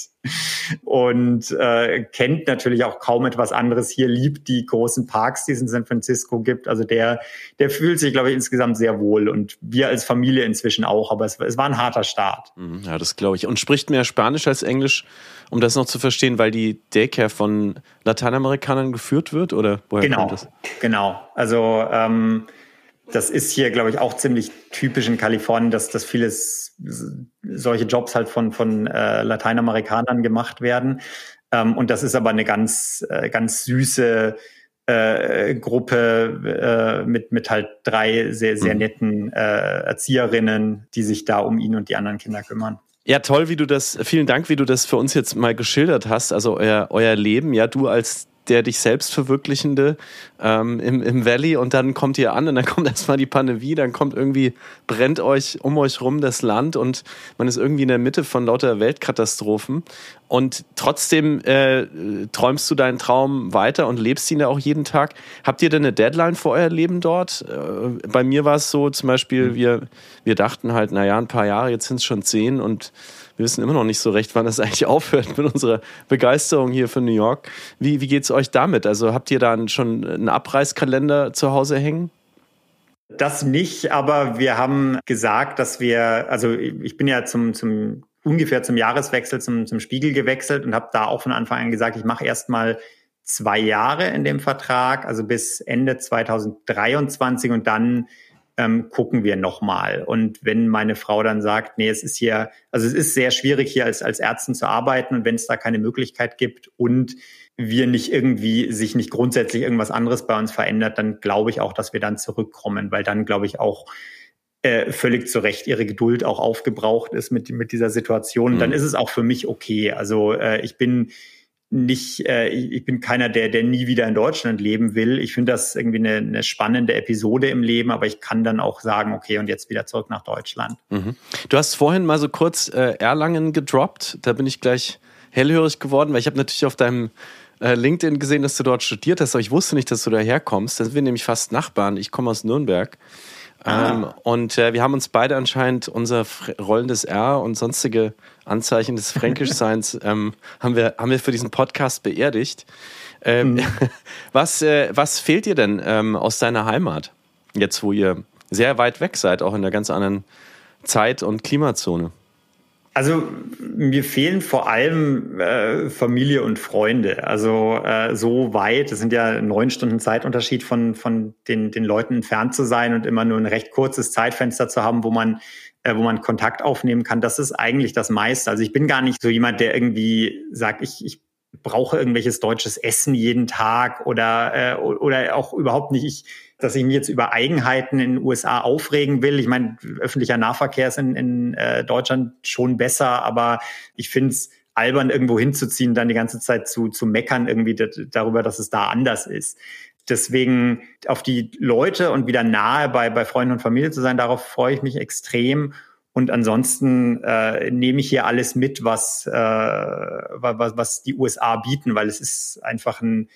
und äh, kennt natürlich auch kaum etwas anderes hier, liebt die großen Parks, die es in San Francisco gibt. Also der, der fühlt sich, glaube ich, insgesamt sehr wohl und wir als Familie inzwischen auch. Aber es, es war ein harter Start.
Mhm, ja, das glaube ich. Und spricht mehr Spanisch als Englisch, um das noch zu verstehen, weil die Daycare von Lateinamerikanern geführt wird oder woher
genau,
kommt das?
Genau. Also ähm, das ist hier, glaube ich, auch ziemlich typisch in Kalifornien, dass, dass vieles solche Jobs halt von, von äh, Lateinamerikanern gemacht werden. Ähm, und das ist aber eine ganz, äh, ganz süße äh, Gruppe äh, mit, mit halt drei sehr, sehr mhm. netten äh, Erzieherinnen, die sich da um ihn und die anderen Kinder kümmern.
Ja, toll, wie du das, vielen Dank, wie du das für uns jetzt mal geschildert hast. Also euer, euer Leben, ja, du als der dich selbst verwirklichende ähm, im, im Valley und dann kommt ihr an und dann kommt erstmal die Pandemie, dann kommt irgendwie, brennt euch um euch rum das Land und man ist irgendwie in der Mitte von lauter Weltkatastrophen und trotzdem äh, träumst du deinen Traum weiter und lebst ihn ja auch jeden Tag. Habt ihr denn eine Deadline für euer Leben dort? Äh, bei mir war es so zum Beispiel, mhm. wir, wir dachten halt, naja, ein paar Jahre, jetzt sind es schon zehn und wir wissen immer noch nicht so recht, wann das eigentlich aufhört mit unserer Begeisterung hier für New York. Wie, wie geht es euch damit? Also habt ihr da schon einen Abreißkalender zu Hause hängen?
Das nicht, aber wir haben gesagt, dass wir, also ich bin ja zum, zum ungefähr zum Jahreswechsel zum, zum Spiegel gewechselt und habe da auch von Anfang an gesagt, ich mache erstmal zwei Jahre in dem Vertrag, also bis Ende 2023 und dann ähm, gucken wir nochmal. Und wenn meine Frau dann sagt, nee, es ist hier, also es ist sehr schwierig hier als, als Ärztin zu arbeiten und wenn es da keine Möglichkeit gibt und wir nicht irgendwie sich nicht grundsätzlich irgendwas anderes bei uns verändert, dann glaube ich auch, dass wir dann zurückkommen, weil dann glaube ich auch äh, völlig zu Recht ihre Geduld auch aufgebraucht ist mit, mit dieser Situation. Mhm. Dann ist es auch für mich okay. Also äh, ich bin nicht, äh, ich bin keiner, der, der nie wieder in Deutschland leben will. Ich finde das irgendwie eine, eine spannende Episode im Leben, aber ich kann dann auch sagen, okay, und jetzt wieder zurück nach Deutschland.
Mhm. Du hast vorhin mal so kurz äh, Erlangen gedroppt. Da bin ich gleich hellhörig geworden, weil ich habe natürlich auf deinem äh, LinkedIn gesehen, dass du dort studiert hast, aber ich wusste nicht, dass du daherkommst. Da sind wir nämlich fast Nachbarn. Ich komme aus Nürnberg. Ah. Ähm, und äh, wir haben uns beide anscheinend unser rollendes R und sonstige Anzeichen des Fränkischseins ähm, haben, wir, haben wir für diesen Podcast beerdigt. Ähm, mhm. was, äh, was fehlt dir denn ähm, aus deiner Heimat, jetzt wo ihr sehr weit weg seid, auch in einer ganz anderen Zeit- und Klimazone?
Also mir fehlen vor allem äh, Familie und Freunde. Also äh, so weit, das sind ja neun Stunden Zeitunterschied von, von den, den Leuten entfernt zu sein und immer nur ein recht kurzes Zeitfenster zu haben, wo man äh, wo man Kontakt aufnehmen kann. Das ist eigentlich das meiste. Also ich bin gar nicht so jemand, der irgendwie sagt, ich, ich brauche irgendwelches deutsches Essen jeden Tag oder, äh, oder auch überhaupt nicht. Ich, dass ich mich jetzt über Eigenheiten in den USA aufregen will. Ich meine, öffentlicher Nahverkehr ist in, in äh, Deutschland schon besser, aber ich finde es albern, irgendwo hinzuziehen, dann die ganze Zeit zu, zu meckern irgendwie darüber, dass es da anders ist. Deswegen auf die Leute und wieder nahe bei, bei Freunden und Familie zu sein, darauf freue ich mich extrem. Und ansonsten äh, nehme ich hier alles mit, was, äh, was, was die USA bieten, weil es ist einfach ein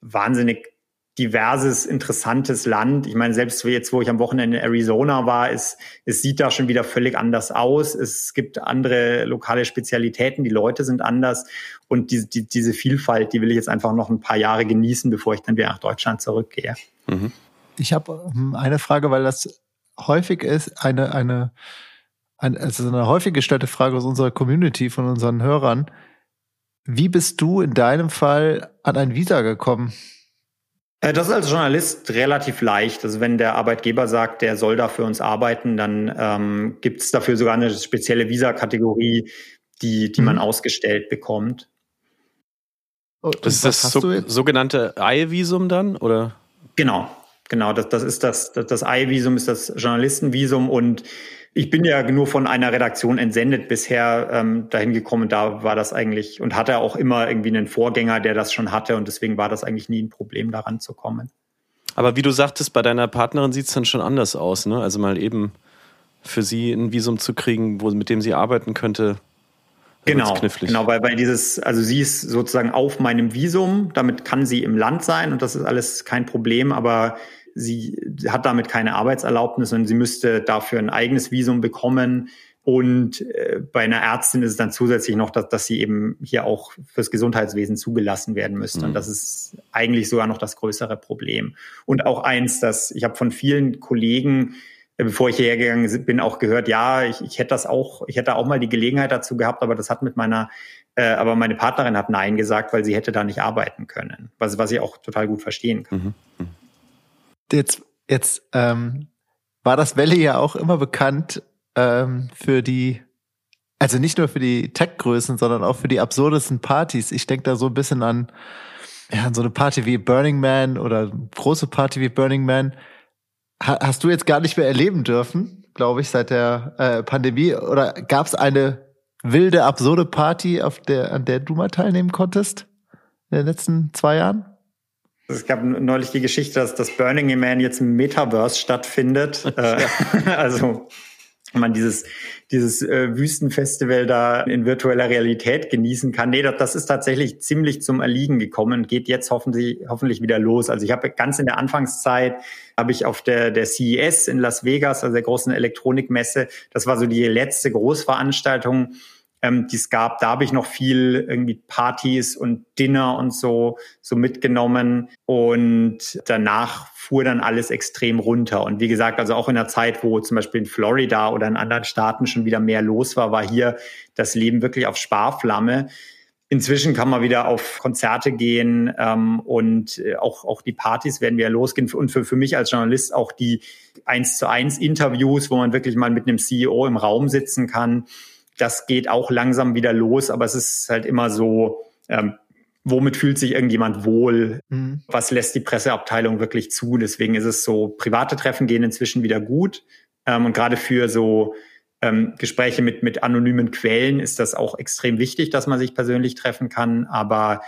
wahnsinnig diverses, interessantes Land. Ich meine, selbst jetzt, wo ich am Wochenende in Arizona war, es, es sieht da schon wieder völlig anders aus. Es gibt andere lokale Spezialitäten, die Leute sind anders. Und die, die, diese Vielfalt, die will ich jetzt einfach noch ein paar Jahre genießen, bevor ich dann wieder nach Deutschland zurückgehe.
Mhm. Ich habe ähm, eine Frage, weil das häufig ist, eine, eine, eine, also eine häufig gestellte Frage aus unserer Community, von unseren Hörern. Wie bist du in deinem Fall an ein Visa gekommen?
Äh, das ist als Journalist relativ leicht. Also wenn der Arbeitgeber sagt, der soll da für uns arbeiten, dann ähm, gibt es dafür sogar eine spezielle Visa-Kategorie, die, die mhm. man ausgestellt bekommt.
Oh, das ist das so, sogenannte Ei-Visum dann, oder?
Genau, genau. Das, das ist das, das, das Ei-Visum ist das Journalistenvisum und ich bin ja nur von einer Redaktion entsendet bisher ähm, dahin gekommen. Da war das eigentlich und hatte auch immer irgendwie einen Vorgänger, der das schon hatte und deswegen war das eigentlich nie ein Problem, daran zu kommen.
Aber wie du sagtest, bei deiner Partnerin sieht es dann schon anders aus, ne? Also mal eben für sie ein Visum zu kriegen, wo, mit dem sie arbeiten könnte.
Genau, genau, weil, weil dieses, also sie ist sozusagen auf meinem Visum, damit kann sie im Land sein und das ist alles kein Problem, aber sie hat damit keine Arbeitserlaubnis und sie müsste dafür ein eigenes Visum bekommen. Und äh, bei einer Ärztin ist es dann zusätzlich noch, dass, dass sie eben hier auch fürs Gesundheitswesen zugelassen werden müsste. Mhm. Und das ist eigentlich sogar noch das größere Problem. Und auch eins, dass ich habe von vielen Kollegen, äh, bevor ich hierher gegangen bin, auch gehört, ja, ich, ich hätte das auch, ich hätte auch mal die Gelegenheit dazu gehabt, aber das hat mit meiner, äh, aber meine Partnerin hat Nein gesagt, weil sie hätte da nicht arbeiten können. Was, was ich auch total gut verstehen kann. Mhm.
Jetzt, jetzt ähm, war das Valley ja auch immer bekannt ähm, für die, also nicht nur für die Tech-Größen, sondern auch für die absurdesten Partys. Ich denke da so ein bisschen an, ja, an so eine Party wie Burning Man oder große Party wie Burning Man. Ha hast du jetzt gar nicht mehr erleben dürfen, glaube ich, seit der äh, Pandemie? Oder gab es eine wilde, absurde Party, auf der, an der du mal teilnehmen konntest in den letzten zwei Jahren?
Es gab neulich die Geschichte, dass das Burning Man jetzt im Metaverse stattfindet. Ja. Äh, also man dieses, dieses äh, Wüstenfestival da in virtueller Realität genießen kann. Nee, das, das ist tatsächlich ziemlich zum Erliegen gekommen und geht jetzt hoffentlich, hoffentlich wieder los. Also ich habe ganz in der Anfangszeit, habe ich auf der, der CES in Las Vegas, also der großen Elektronikmesse, das war so die letzte Großveranstaltung, ähm, die es gab. Da habe ich noch viel irgendwie Partys und Dinner und so, so mitgenommen. Und danach fuhr dann alles extrem runter. Und wie gesagt, also auch in der Zeit, wo zum Beispiel in Florida oder in anderen Staaten schon wieder mehr los war, war hier das Leben wirklich auf Sparflamme. Inzwischen kann man wieder auf Konzerte gehen ähm, und äh, auch, auch die Partys werden wieder losgehen. Und für, für mich als Journalist auch die eins zu eins Interviews, wo man wirklich mal mit einem CEO im Raum sitzen kann. Das geht auch langsam wieder los, aber es ist halt immer so, ähm, womit fühlt sich irgendjemand wohl? Mhm. Was lässt die Presseabteilung wirklich zu? Deswegen ist es so, private Treffen gehen inzwischen wieder gut. Ähm, und gerade für so ähm, Gespräche mit, mit anonymen Quellen ist das auch extrem wichtig, dass man sich persönlich treffen kann. Aber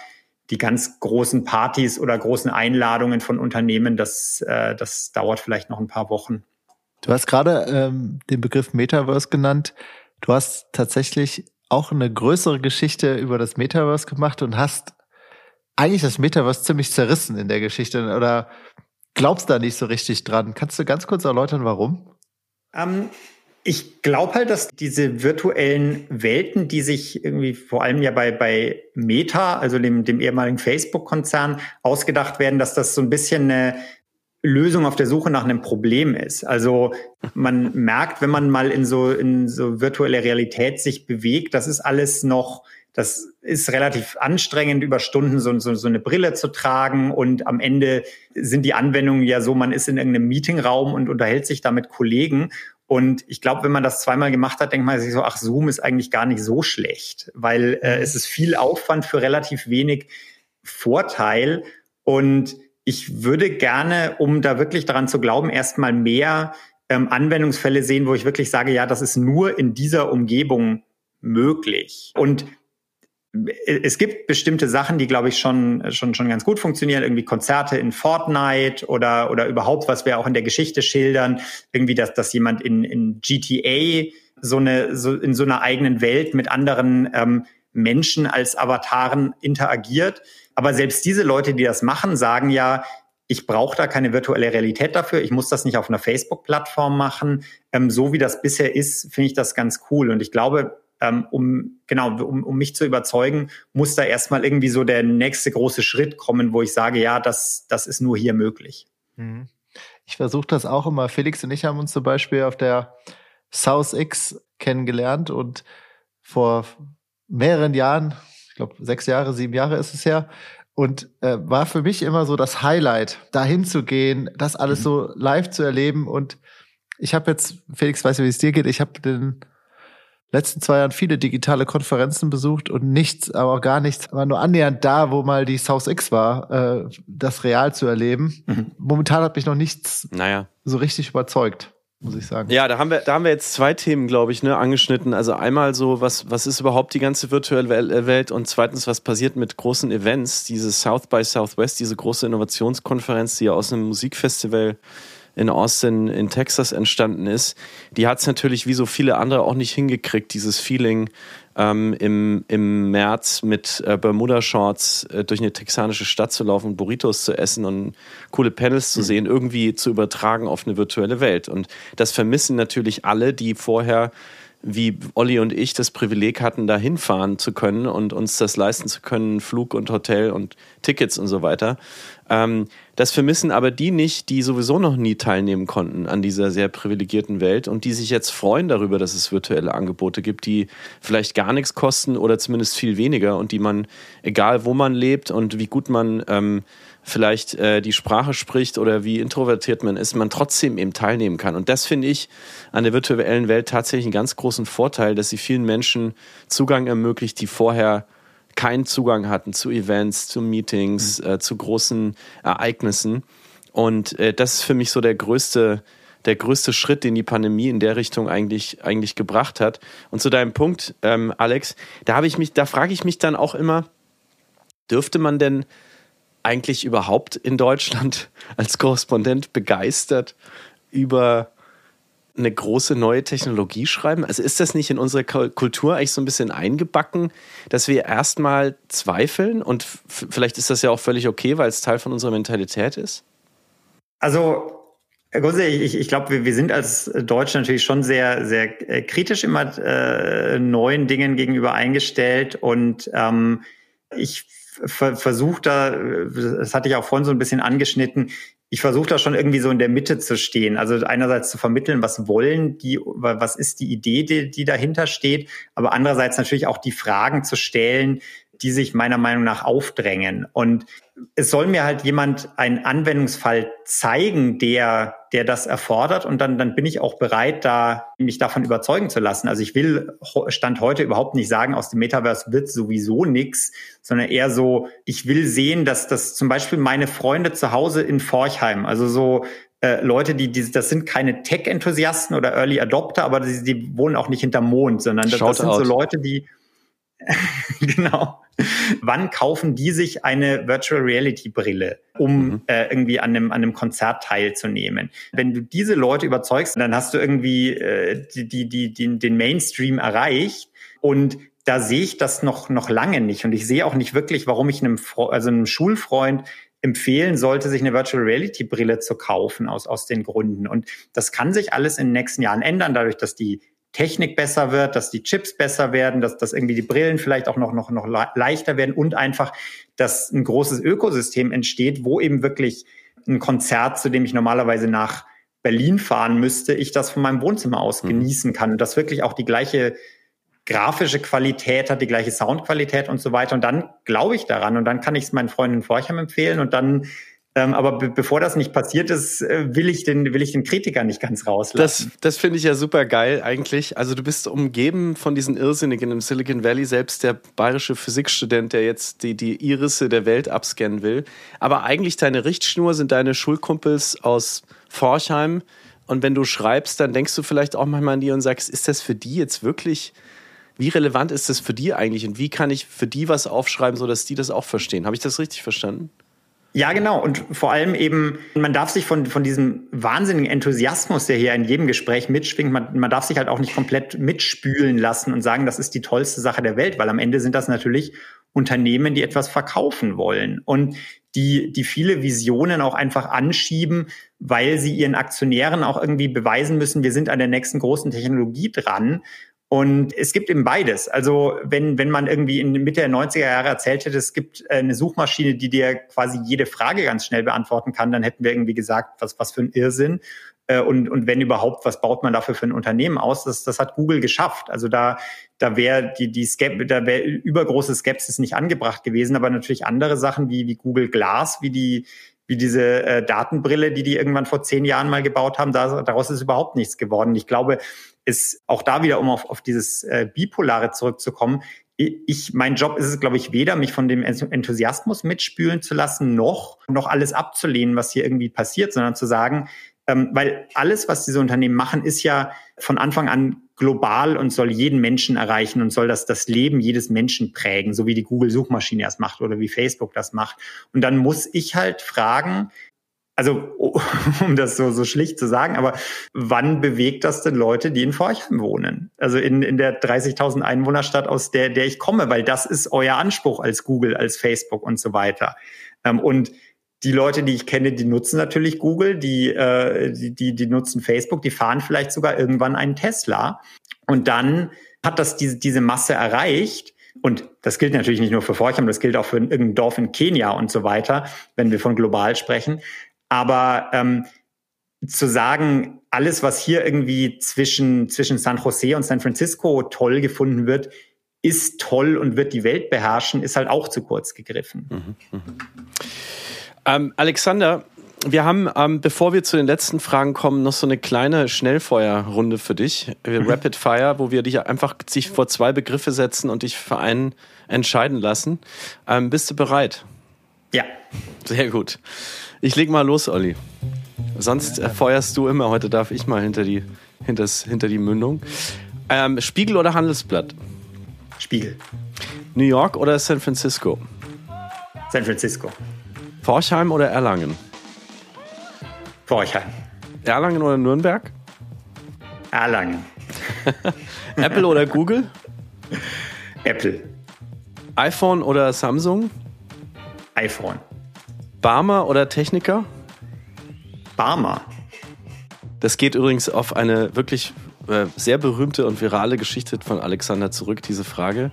die ganz großen Partys oder großen Einladungen von Unternehmen, das, äh, das dauert vielleicht noch ein paar Wochen.
Du hast gerade ähm, den Begriff Metaverse genannt. Du hast tatsächlich auch eine größere Geschichte über das Metaverse gemacht und hast eigentlich das Metaverse ziemlich zerrissen in der Geschichte oder glaubst da nicht so richtig dran. Kannst du ganz kurz erläutern, warum?
Ähm, ich glaube halt, dass diese virtuellen Welten, die sich irgendwie vor allem ja bei, bei Meta, also dem, dem ehemaligen Facebook-Konzern, ausgedacht werden, dass das so ein bisschen eine Lösung auf der Suche nach einem Problem ist. Also man merkt, wenn man mal in so, in so virtuelle Realität sich bewegt, das ist alles noch das ist relativ anstrengend, über Stunden so, so, so eine Brille zu tragen. Und am Ende sind die Anwendungen ja so, man ist in irgendeinem Meetingraum und unterhält sich da mit Kollegen. Und ich glaube, wenn man das zweimal gemacht hat, denkt man sich so, ach, Zoom ist eigentlich gar nicht so schlecht, weil äh, es ist viel Aufwand für relativ wenig Vorteil. Und ich würde gerne, um da wirklich daran zu glauben, erstmal mehr ähm, Anwendungsfälle sehen, wo ich wirklich sage, ja, das ist nur in dieser Umgebung möglich. Und es gibt bestimmte Sachen, die, glaube ich, schon, schon, schon ganz gut funktionieren. Irgendwie Konzerte in Fortnite oder, oder überhaupt, was wir auch in der Geschichte schildern. Irgendwie, dass, dass jemand in, in GTA so eine, so in so einer eigenen Welt mit anderen ähm, Menschen als Avataren interagiert. Aber selbst diese Leute, die das machen, sagen ja, ich brauche da keine virtuelle Realität dafür. Ich muss das nicht auf einer Facebook-Plattform machen. Ähm, so wie das bisher ist, finde ich das ganz cool. Und ich glaube, ähm, um genau, um, um mich zu überzeugen, muss da erstmal irgendwie so der nächste große Schritt kommen, wo ich sage, ja, das, das ist nur hier möglich. Mhm.
Ich versuche das auch immer. Felix und ich haben uns zum Beispiel auf der South X kennengelernt und vor mehreren Jahren, glaube sechs Jahre, sieben Jahre ist es her, und äh, war für mich immer so das Highlight, dahin zu gehen, das alles mhm. so live zu erleben. Und ich habe jetzt, Felix, weiß du, wie es dir geht, ich habe den letzten zwei Jahren viele digitale Konferenzen besucht und nichts, aber auch gar nichts, aber nur annähernd da, wo mal die South X war, äh, das real zu erleben. Mhm. Momentan hat mich noch nichts naja. so richtig überzeugt muss ich sagen.
Ja, da haben wir, da haben wir jetzt zwei Themen, glaube ich, ne, angeschnitten. Also einmal so, was, was ist überhaupt die ganze virtuelle Welt und zweitens, was passiert mit großen Events, diese South by Southwest, diese große Innovationskonferenz, die ja aus einem Musikfestival in Austin in Texas entstanden ist, die hat es natürlich wie so viele andere auch nicht hingekriegt, dieses Feeling ähm, im, im März mit äh, Bermuda-Shorts äh, durch eine texanische Stadt zu laufen, Burritos zu essen und coole Panels zu mhm. sehen, irgendwie zu übertragen auf eine virtuelle Welt. Und das vermissen natürlich alle, die vorher wie Olli und ich das Privileg hatten, da hinfahren zu können und uns das leisten zu können, Flug und Hotel und Tickets und so weiter. Ähm, das vermissen aber die nicht, die sowieso noch nie teilnehmen konnten an dieser sehr privilegierten Welt und die sich jetzt freuen darüber, dass es virtuelle Angebote gibt, die vielleicht gar nichts kosten oder zumindest viel weniger und die man, egal wo man lebt und wie gut man ähm, vielleicht äh, die Sprache spricht oder wie introvertiert man ist, man trotzdem eben teilnehmen kann. Und das finde ich an der virtuellen Welt tatsächlich einen ganz großen Vorteil, dass sie vielen Menschen Zugang ermöglicht, die vorher keinen Zugang hatten zu Events, zu Meetings, mhm. äh, zu großen Ereignissen. Und äh, das ist für mich so der größte, der größte Schritt, den die Pandemie in der Richtung eigentlich, eigentlich gebracht hat. Und zu deinem Punkt, ähm, Alex, da habe ich mich, da frage ich mich dann auch immer, dürfte man denn eigentlich überhaupt in Deutschland als Korrespondent begeistert über eine große neue Technologie schreiben? Also ist das nicht in unserer Kultur eigentlich so ein bisschen eingebacken, dass wir erstmal zweifeln und vielleicht ist das ja auch völlig okay, weil es Teil von unserer Mentalität ist?
Also ich, ich glaube, wir, wir sind als Deutsche natürlich schon sehr, sehr äh, kritisch immer äh, neuen Dingen gegenüber eingestellt und ähm, ich ver versuche da, das hatte ich auch vorhin so ein bisschen angeschnitten, ich versuche da schon irgendwie so in der Mitte zu stehen. Also einerseits zu vermitteln, was wollen die, was ist die Idee, die, die dahinter steht, aber andererseits natürlich auch die Fragen zu stellen, die sich meiner Meinung nach aufdrängen. Und es soll mir halt jemand einen Anwendungsfall zeigen, der, der das erfordert. Und dann, dann bin ich auch bereit, da mich davon überzeugen zu lassen. Also ich will Stand heute überhaupt nicht sagen, aus dem Metaverse wird sowieso nichts, sondern eher so, ich will sehen, dass das zum Beispiel meine Freunde zu Hause in Forchheim, also so äh, Leute, die, die, das sind keine Tech-Enthusiasten oder Early Adopter, aber die, die wohnen auch nicht hinterm Mond, sondern das, das sind so Leute, die, genau. Wann kaufen die sich eine Virtual Reality Brille, um mhm. äh, irgendwie an einem, an einem Konzert teilzunehmen? Wenn du diese Leute überzeugst, dann hast du irgendwie äh, die, die, die, die, den Mainstream erreicht und da sehe ich das noch, noch lange nicht. Und ich sehe auch nicht wirklich, warum ich einem, also einem Schulfreund empfehlen sollte, sich eine Virtual Reality Brille zu kaufen aus, aus den Gründen. Und das kann sich alles in den nächsten Jahren ändern, dadurch, dass die Technik besser wird, dass die Chips besser werden, dass, dass irgendwie die Brillen vielleicht auch noch, noch, noch leichter werden und einfach, dass ein großes Ökosystem entsteht, wo eben wirklich ein Konzert, zu dem ich normalerweise nach Berlin fahren müsste, ich das von meinem Wohnzimmer aus mhm. genießen kann und das wirklich auch die gleiche grafische Qualität hat, die gleiche Soundqualität und so weiter. Und dann glaube ich daran und dann kann ich es meinen Freunden Forchheim empfehlen und dann ähm, aber be bevor das nicht passiert ist, äh, will ich den, will ich den Kritiker nicht ganz rauslassen.
Das, das finde ich ja super geil eigentlich. Also du bist umgeben von diesen Irrsinnigen im Silicon Valley, selbst der bayerische Physikstudent, der jetzt die, die Irisse der Welt abscannen will. Aber eigentlich deine Richtschnur sind deine Schulkumpels aus Forchheim. Und wenn du schreibst, dann denkst du vielleicht auch manchmal an die und sagst, ist das für die jetzt wirklich wie relevant ist das für die eigentlich und wie kann ich für die was aufschreiben, sodass die das auch verstehen? Habe ich das richtig verstanden?
Ja, genau. Und vor allem eben, man darf sich von, von diesem wahnsinnigen Enthusiasmus, der hier in jedem Gespräch mitschwingt, man, man darf sich halt auch nicht komplett mitspülen lassen und sagen, das ist die tollste Sache der Welt, weil am Ende sind das natürlich Unternehmen, die etwas verkaufen wollen und die, die viele Visionen auch einfach anschieben, weil sie ihren Aktionären auch irgendwie beweisen müssen, wir sind an der nächsten großen Technologie dran. Und es gibt eben beides. Also wenn, wenn man irgendwie in Mitte der 90er Jahre erzählt hätte, es gibt äh, eine Suchmaschine, die dir quasi jede Frage ganz schnell beantworten kann, dann hätten wir irgendwie gesagt, was, was für ein Irrsinn. Äh, und, und wenn überhaupt, was baut man dafür für ein Unternehmen aus? Das, das hat Google geschafft. Also da, da wäre die, die Skep da wäre übergroße Skepsis nicht angebracht gewesen, aber natürlich andere Sachen wie, wie Google Glass, wie die, wie diese äh, Datenbrille, die die irgendwann vor zehn Jahren mal gebaut haben, da, daraus ist überhaupt nichts geworden. Ich glaube, ist auch da wieder, um auf, auf dieses äh, Bipolare zurückzukommen, ich, mein Job ist es, glaube ich, weder mich von dem Enthusiasmus mitspülen zu lassen, noch noch alles abzulehnen, was hier irgendwie passiert, sondern zu sagen, ähm, weil alles, was diese Unternehmen machen, ist ja von Anfang an global und soll jeden Menschen erreichen und soll das das Leben jedes Menschen prägen, so wie die Google-Suchmaschine das macht oder wie Facebook das macht. Und dann muss ich halt fragen, also um das so, so schlicht zu sagen, aber wann bewegt das denn Leute, die in Forchheim wohnen? Also in, in der 30.000 Einwohnerstadt, aus der, der ich komme, weil das ist euer Anspruch als Google, als Facebook und so weiter. Ähm, und die Leute, die ich kenne, die nutzen natürlich Google, die, äh, die, die, die nutzen Facebook, die fahren vielleicht sogar irgendwann einen Tesla. Und dann hat das diese, diese Masse erreicht. Und das gilt natürlich nicht nur für Forchheim, das gilt auch für irgendein Dorf in Kenia und so weiter, wenn wir von global sprechen. Aber ähm, zu sagen, alles, was hier irgendwie zwischen, zwischen San Jose und San Francisco toll gefunden wird, ist toll und wird die Welt beherrschen, ist halt auch zu kurz gegriffen. Mhm, mh.
ähm, Alexander, wir haben, ähm, bevor wir zu den letzten Fragen kommen, noch so eine kleine Schnellfeuerrunde für dich, mhm. Rapid Fire, wo wir dich einfach sich vor zwei Begriffe setzen und dich für einen entscheiden lassen. Ähm, bist du bereit?
Ja.
Sehr gut. Ich leg mal los, Olli. Sonst ja, feuerst du immer. Heute darf ich mal hinter die, hinters, hinter die Mündung. Ähm, Spiegel oder Handelsblatt?
Spiegel.
New York oder San Francisco?
San Francisco.
Forchheim oder Erlangen?
Forchheim.
Erlangen oder Nürnberg?
Erlangen.
Apple oder Google?
Apple.
iPhone oder Samsung?
iPhone.
Barmer oder Techniker?
Barmer.
Das geht übrigens auf eine wirklich äh, sehr berühmte und virale Geschichte von Alexander zurück, diese Frage.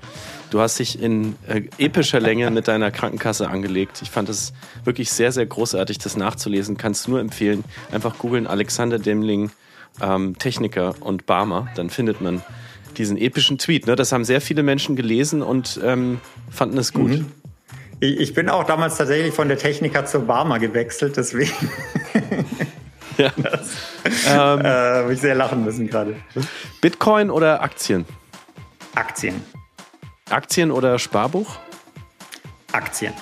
Du hast dich in äh, epischer Länge mit deiner Krankenkasse angelegt. Ich fand es wirklich sehr, sehr großartig, das nachzulesen. Kannst nur empfehlen. Einfach googeln Alexander Demling, ähm, Techniker und Barmer. Dann findet man diesen epischen Tweet. Ne? Das haben sehr viele Menschen gelesen und ähm, fanden es gut. Mhm.
Ich, ich, bin auch damals tatsächlich von der Techniker zur Barmer gewechselt, deswegen. ja. Das, ähm, äh, habe ich sehr lachen müssen gerade.
Bitcoin oder Aktien?
Aktien.
Aktien oder Sparbuch?
Aktien.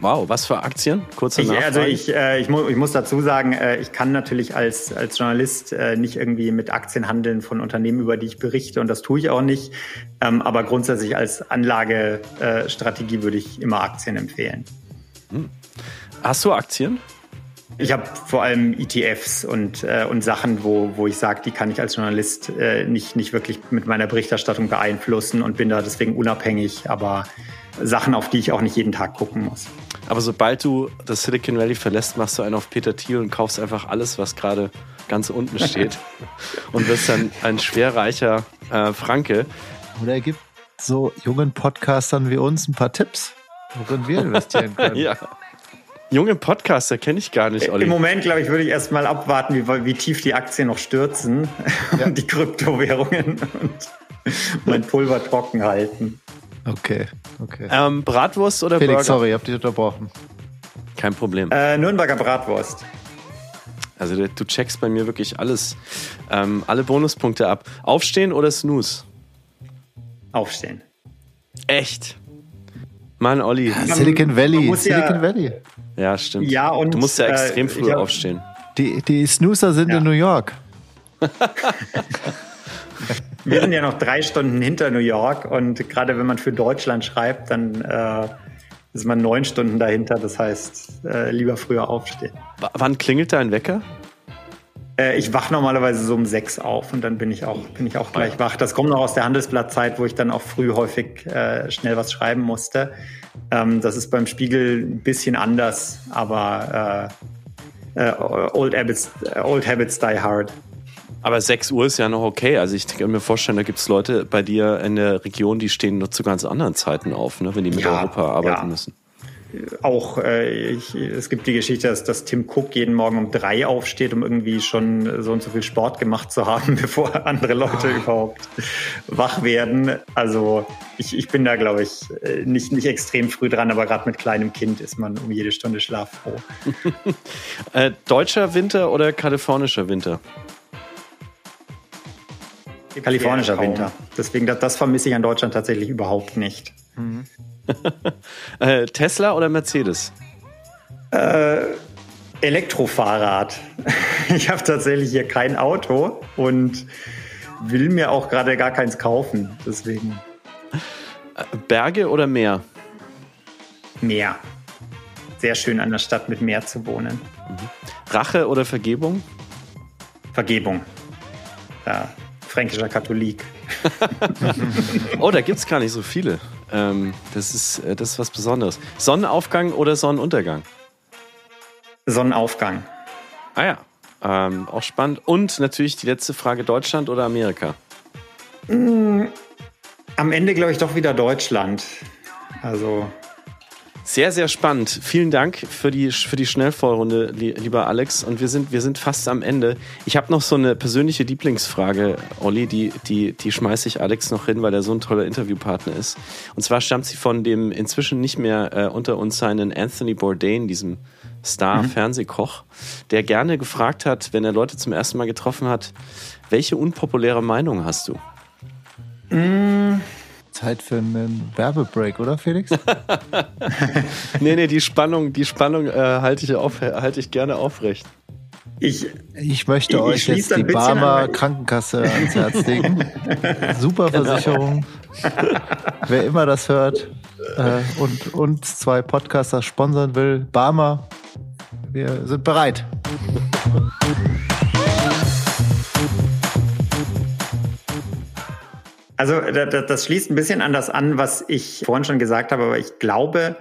Wow, was für Aktien? Kurze
ich, Also ich, äh, ich, mu ich, muss dazu sagen, äh, ich kann natürlich als, als Journalist äh, nicht irgendwie mit Aktien handeln von Unternehmen, über die ich berichte und das tue ich auch nicht. Ähm, aber grundsätzlich als Anlagestrategie äh, würde ich immer Aktien empfehlen. Hm.
Hast du Aktien?
Ich habe vor allem ETFs und, äh, und Sachen, wo, wo ich sage, die kann ich als Journalist äh, nicht, nicht wirklich mit meiner Berichterstattung beeinflussen und bin da deswegen unabhängig. Aber Sachen, auf die ich auch nicht jeden Tag gucken muss.
Aber sobald du das Silicon Valley verlässt, machst du einen auf Peter Thiel und kaufst einfach alles, was gerade ganz unten steht und wirst dann ein schwerreicher äh, Franke.
Oder er gibt so jungen Podcastern wie uns ein paar Tipps, worin wir investieren können. ja.
Junge Podcaster kenne ich gar nicht,
Olli. Im Moment, glaube ich, würde ich erst mal abwarten, wie, wie tief die Aktien noch stürzen ja. und die Kryptowährungen und mein Pulver trocken halten.
Okay, okay.
Ähm, Bratwurst oder
Felix,
Burger?
sorry, ich hab dich unterbrochen.
Kein Problem.
Äh, Nürnberger Bratwurst.
Also du checkst bei mir wirklich alles, ähm, alle Bonuspunkte ab. Aufstehen oder Snooze?
Aufstehen.
Echt? Mann, Olli.
Ja, Silicon Valley. Silicon ja, Valley.
Ja, stimmt.
Ja, und,
du musst ja extrem äh, früh aufstehen.
Die, die Snoozer sind ja. in New York.
Wir sind ja noch drei Stunden hinter New York und gerade wenn man für Deutschland schreibt, dann äh, ist man neun Stunden dahinter. Das heißt, äh, lieber früher aufstehen.
W wann klingelt dein Wecker?
Äh, ich wach normalerweise so um sechs auf und dann bin ich auch, bin ich auch gleich wach. Das kommt noch aus der Handelsblattzeit, wo ich dann auch früh häufig äh, schnell was schreiben musste. Ähm, das ist beim Spiegel ein bisschen anders, aber äh, äh, old, habits, old Habits Die Hard.
Aber 6 Uhr ist ja noch okay. Also ich kann mir vorstellen, da gibt es Leute bei dir in der Region, die stehen nur zu ganz anderen Zeiten auf, ne, wenn die mit ja, Europa arbeiten ja. müssen.
Auch äh, ich, es gibt die Geschichte, dass, dass Tim Cook jeden Morgen um drei aufsteht, um irgendwie schon so und so viel Sport gemacht zu haben, bevor andere Leute oh. überhaupt wach werden. Also ich, ich bin da, glaube ich, äh, nicht, nicht extrem früh dran, aber gerade mit kleinem Kind ist man um jede Stunde Schlaf froh.
äh, deutscher Winter oder kalifornischer Winter?
Kalifornischer Winter. Deswegen, das, das, vermisse ich an Deutschland tatsächlich überhaupt nicht. Mhm.
äh, Tesla oder Mercedes?
Äh, Elektrofahrrad. Ich habe tatsächlich hier kein Auto und will mir auch gerade gar keins kaufen. Deswegen.
Äh, Berge oder Meer?
Meer. Sehr schön an der Stadt mit Meer zu wohnen.
Mhm. Rache oder Vergebung?
Vergebung. Ja, fränkischer Katholik.
oh, da gibt es gar nicht so viele. Ähm, das, ist, äh, das ist was Besonderes. Sonnenaufgang oder Sonnenuntergang?
Sonnenaufgang.
Ah ja, ähm, auch spannend. Und natürlich die letzte Frage: Deutschland oder Amerika?
Mm, am Ende glaube ich doch wieder Deutschland. Also
sehr, sehr spannend. Vielen Dank für die, für die Schnellvorrunde, lieber Alex. Und wir sind, wir sind fast am Ende. Ich habe noch so eine persönliche Lieblingsfrage, Olli, die, die, die schmeiße ich Alex noch hin, weil er so ein toller Interviewpartner ist. Und zwar stammt sie von dem inzwischen nicht mehr äh, unter uns seinen Anthony Bourdain, diesem Star-Fernsehkoch, der gerne gefragt hat, wenn er Leute zum ersten Mal getroffen hat, welche unpopuläre Meinung hast du?
Mm. Zeit für einen Werbebreak, oder Felix?
nee, nee, die Spannung, die Spannung äh, halte ich, auf, halte ich gerne aufrecht.
Ich, ich möchte ich, euch ich jetzt die Barmer Krankenkasse ans Herz legen. Super genau. Versicherung. Wer immer das hört äh, und uns zwei Podcaster sponsern will, Barmer, wir sind bereit.
Also das schließt ein bisschen an das an, was ich vorhin schon gesagt habe, aber ich glaube,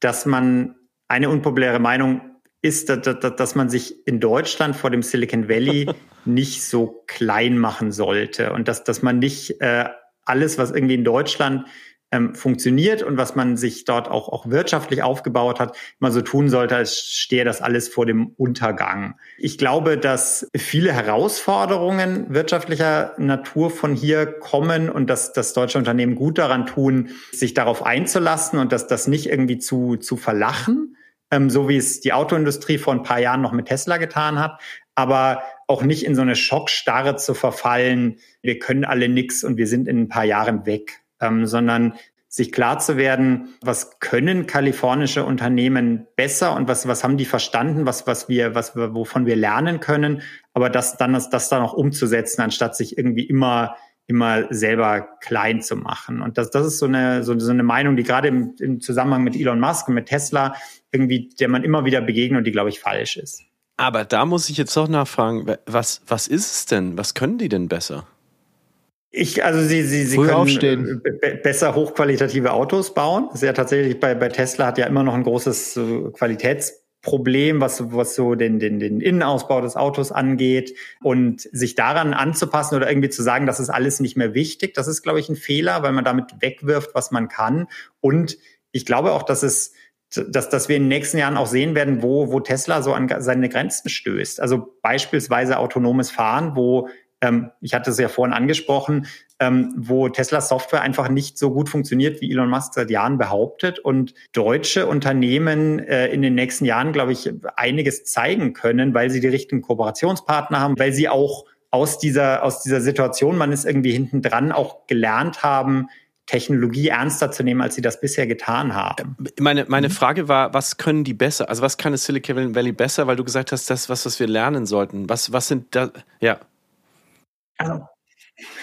dass man eine unpopuläre Meinung ist, dass man sich in Deutschland vor dem Silicon Valley nicht so klein machen sollte und dass, dass man nicht äh, alles, was irgendwie in Deutschland ähm, funktioniert und was man sich dort auch, auch wirtschaftlich aufgebaut hat, immer so tun sollte, als stehe das alles vor dem Untergang. Ich glaube, dass viele Herausforderungen wirtschaftlicher Natur von hier kommen und dass, dass deutsche Unternehmen gut daran tun, sich darauf einzulassen und dass das nicht irgendwie zu, zu verlachen, ähm, so wie es die Autoindustrie vor ein paar Jahren noch mit Tesla getan hat, aber auch nicht in so eine Schockstarre zu verfallen, wir können alle nix und wir sind in ein paar Jahren weg ähm, sondern sich klar zu werden, was können kalifornische Unternehmen besser und was, was haben die verstanden, was, was wir, was wir, wovon wir lernen können, aber das dann, das, das dann auch umzusetzen, anstatt sich irgendwie immer, immer selber klein zu machen. Und das, das ist so eine, so, so eine Meinung, die gerade im, im Zusammenhang mit Elon Musk und mit Tesla irgendwie, der man immer wieder begegnet und die, glaube ich, falsch ist.
Aber da muss ich jetzt doch nachfragen, was, was ist es denn? Was können die denn besser?
Ich, also sie, sie, sie
Früh
können
aufstehen.
besser hochqualitative Autos bauen. Das ist ja tatsächlich bei, bei Tesla hat ja immer noch ein großes äh, Qualitätsproblem, was, was so den, den, den Innenausbau des Autos angeht. Und sich daran anzupassen oder irgendwie zu sagen, das ist alles nicht mehr wichtig, das ist, glaube ich, ein Fehler, weil man damit wegwirft, was man kann. Und ich glaube auch, dass es dass, dass wir in den nächsten Jahren auch sehen werden, wo, wo Tesla so an seine Grenzen stößt. Also beispielsweise autonomes Fahren, wo ich hatte es ja vorhin angesprochen, ähm, wo Tesla Software einfach nicht so gut funktioniert, wie Elon Musk seit Jahren behauptet. Und deutsche Unternehmen äh, in den nächsten Jahren, glaube ich, einiges zeigen können, weil sie die richtigen Kooperationspartner haben, weil sie auch aus dieser, aus dieser Situation, man ist irgendwie hinten dran, auch gelernt haben, Technologie ernster zu nehmen, als sie das bisher getan haben.
Meine, meine Frage war, was können die besser? Also was kann es Silicon Valley besser? Weil du gesagt hast, das was, was wir lernen sollten. Was, was sind da, ja.
Also,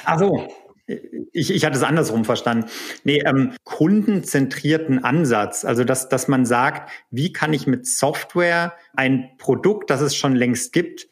also ich, ich hatte es andersrum verstanden. Nee, ähm, kundenzentrierten Ansatz. Also, dass, dass man sagt, wie kann ich mit Software ein Produkt, das es schon längst gibt,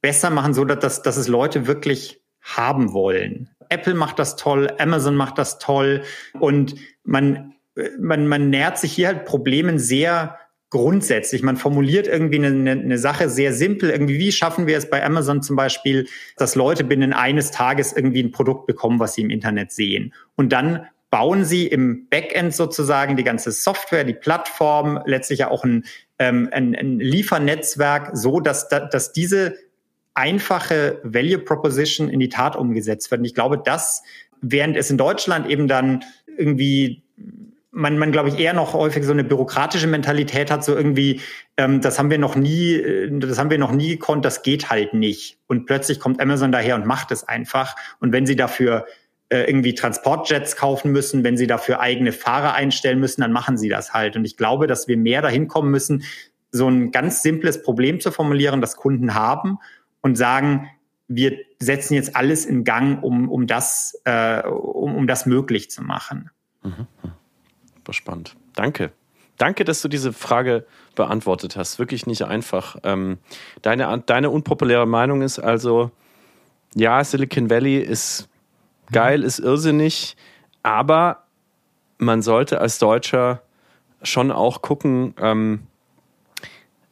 besser machen, so dass, dass es Leute wirklich haben wollen. Apple macht das toll, Amazon macht das toll und man, man, man nähert sich hier halt Problemen sehr grundsätzlich. Man formuliert irgendwie eine, eine, Sache sehr simpel. Irgendwie, wie schaffen wir es bei Amazon zum Beispiel, dass Leute binnen eines Tages irgendwie ein Produkt bekommen, was sie im Internet sehen? Und dann bauen sie im Backend sozusagen die ganze Software, die Plattform, letztlich ja auch ein, ähm, ein, ein Liefernetzwerk, so dass, dass diese einfache Value Proposition in die Tat umgesetzt wird. Und ich glaube, dass während es in Deutschland eben dann irgendwie man, man glaube ich, eher noch häufig so eine bürokratische Mentalität hat, so irgendwie, ähm, das haben wir noch nie, äh, das haben wir noch nie gekonnt, das geht halt nicht. Und plötzlich kommt Amazon daher und macht es einfach. Und wenn sie dafür äh, irgendwie Transportjets kaufen müssen, wenn sie dafür eigene Fahrer einstellen müssen, dann machen sie das halt. Und ich glaube, dass wir mehr dahin kommen müssen, so ein ganz simples Problem zu formulieren, das Kunden haben und sagen, wir setzen jetzt alles in Gang, um, um das, äh, um, um das möglich zu machen. Mhm
super spannend. Danke. Danke, dass du diese Frage beantwortet hast. Wirklich nicht einfach. Ähm, deine, deine unpopuläre Meinung ist also, ja, Silicon Valley ist geil, ist irrsinnig, aber man sollte als Deutscher schon auch gucken, ähm,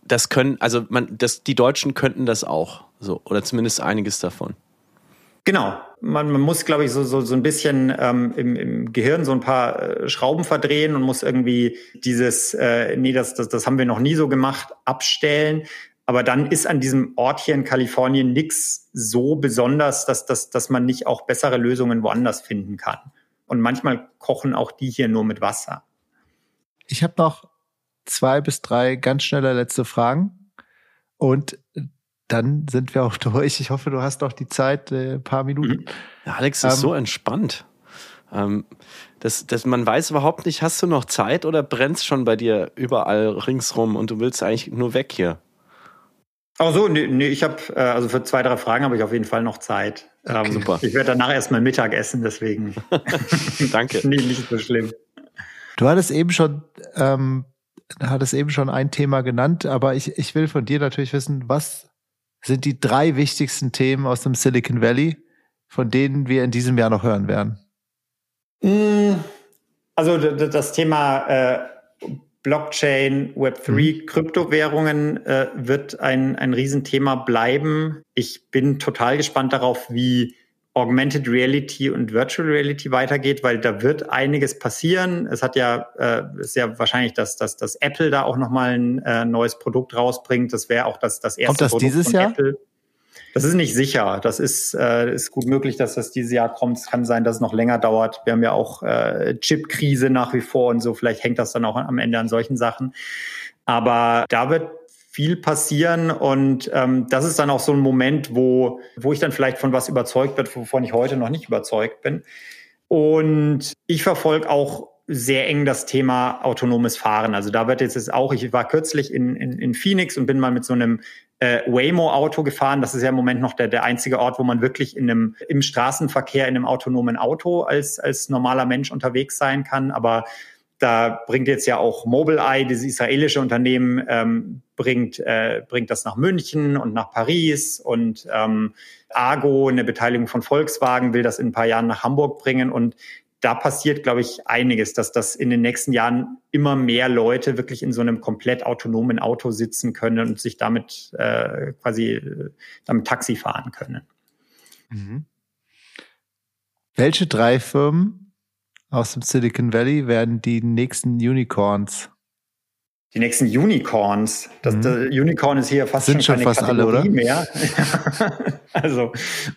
das können, also man, das, die Deutschen könnten das auch, so, oder zumindest einiges davon.
Genau. Man, man muss, glaube ich, so, so, so ein bisschen ähm, im, im Gehirn so ein paar äh, Schrauben verdrehen und muss irgendwie dieses, äh, nee, das, das, das haben wir noch nie so gemacht, abstellen. Aber dann ist an diesem Ort hier in Kalifornien nichts so besonders, dass, dass, dass man nicht auch bessere Lösungen woanders finden kann. Und manchmal kochen auch die hier nur mit Wasser.
Ich habe noch zwei bis drei ganz schnelle letzte Fragen. Und dann sind wir auch durch. Ich hoffe, du hast noch die Zeit, äh, paar Minuten.
Ja, Alex ist ähm, so entspannt. Ähm, das, das, man weiß überhaupt nicht, hast du noch Zeit oder brennt schon bei dir überall ringsrum und du willst eigentlich nur weg hier?
Ach so, nee, nee ich habe, äh, also für zwei, drei Fragen habe ich auf jeden Fall noch Zeit. Okay, ähm, super. Ich werde danach erstmal Mittag essen, deswegen.
Danke.
nee, nicht so schlimm.
Du hattest eben schon, ähm, hattest eben schon ein Thema genannt, aber ich, ich will von dir natürlich wissen, was sind die drei wichtigsten Themen aus dem Silicon Valley, von denen wir in diesem Jahr noch hören werden?
Mm, also das Thema äh, Blockchain, Web3, mhm. Kryptowährungen äh, wird ein, ein Riesenthema bleiben. Ich bin total gespannt darauf, wie Augmented Reality und Virtual Reality weitergeht, weil da wird einiges passieren. Es hat ja, äh, ist ja wahrscheinlich, dass, dass, dass Apple da auch nochmal ein äh, neues Produkt rausbringt. Das wäre auch das, das erste
Kommt das
Produkt
dieses
von
Jahr?
Apple. Das ist nicht sicher. Das ist, äh, ist gut möglich, dass das dieses Jahr kommt. Es kann sein, dass es noch länger dauert. Wir haben ja auch äh, Chip-Krise nach wie vor und so. Vielleicht hängt das dann auch am Ende an solchen Sachen. Aber da wird viel passieren und ähm, das ist dann auch so ein Moment, wo, wo ich dann vielleicht von was überzeugt wird, wovon ich heute noch nicht überzeugt bin. Und ich verfolge auch sehr eng das Thema autonomes Fahren. Also da wird jetzt auch, ich war kürzlich in, in, in Phoenix und bin mal mit so einem äh, Waymo-Auto gefahren. Das ist ja im Moment noch der, der einzige Ort, wo man wirklich in einem, im Straßenverkehr in einem autonomen Auto als, als normaler Mensch unterwegs sein kann. Aber da bringt jetzt ja auch Mobileye, dieses israelische Unternehmen, ähm, bringt, äh, bringt das nach München und nach Paris und ähm, Argo, eine Beteiligung von Volkswagen, will das in ein paar Jahren nach Hamburg bringen und da passiert, glaube ich, einiges, dass das in den nächsten Jahren immer mehr Leute wirklich in so einem komplett autonomen Auto sitzen können und sich damit äh, quasi äh, damit Taxi fahren können.
Mhm. Welche drei Firmen aus dem Silicon Valley werden die nächsten Unicorns.
Die nächsten Unicorns. Das, mhm. das Unicorn ist hier fast
Sind schon,
schon
fast alle, oder?
mehr. also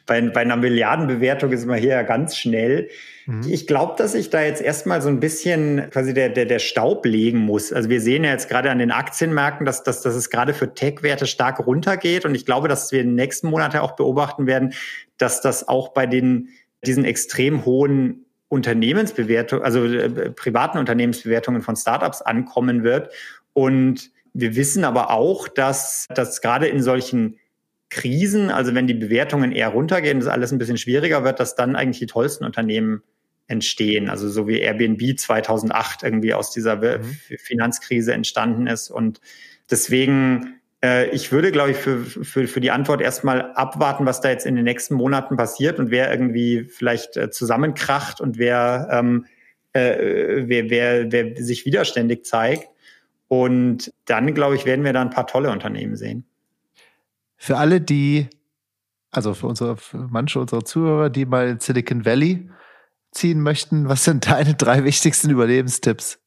bei, bei einer Milliardenbewertung ist man hier ja ganz schnell. Mhm. Ich glaube, dass ich da jetzt erstmal so ein bisschen quasi der, der, der Staub legen muss. Also wir sehen ja jetzt gerade an den Aktienmärkten, dass, dass, dass es gerade für Tech-Werte stark runtergeht. Und ich glaube, dass wir in den nächsten Monaten auch beobachten werden, dass das auch bei den diesen extrem hohen Unternehmensbewertung, also äh, privaten Unternehmensbewertungen von Startups ankommen wird. Und wir wissen aber auch, dass, dass gerade in solchen Krisen, also wenn die Bewertungen eher runtergehen, das alles ein bisschen schwieriger wird, dass dann eigentlich die tollsten Unternehmen entstehen. Also so wie Airbnb 2008 irgendwie aus dieser mhm. Finanzkrise entstanden ist. Und deswegen ich würde, glaube ich, für, für, für die Antwort erstmal abwarten, was da jetzt in den nächsten Monaten passiert und wer irgendwie vielleicht äh, zusammenkracht und wer, ähm, äh, wer, wer, wer sich widerständig zeigt. Und dann, glaube ich, werden wir da ein paar tolle Unternehmen sehen.
Für alle, die, also für unsere, für manche unserer Zuhörer, die mal in Silicon Valley ziehen möchten, was sind deine drei wichtigsten Überlebenstipps?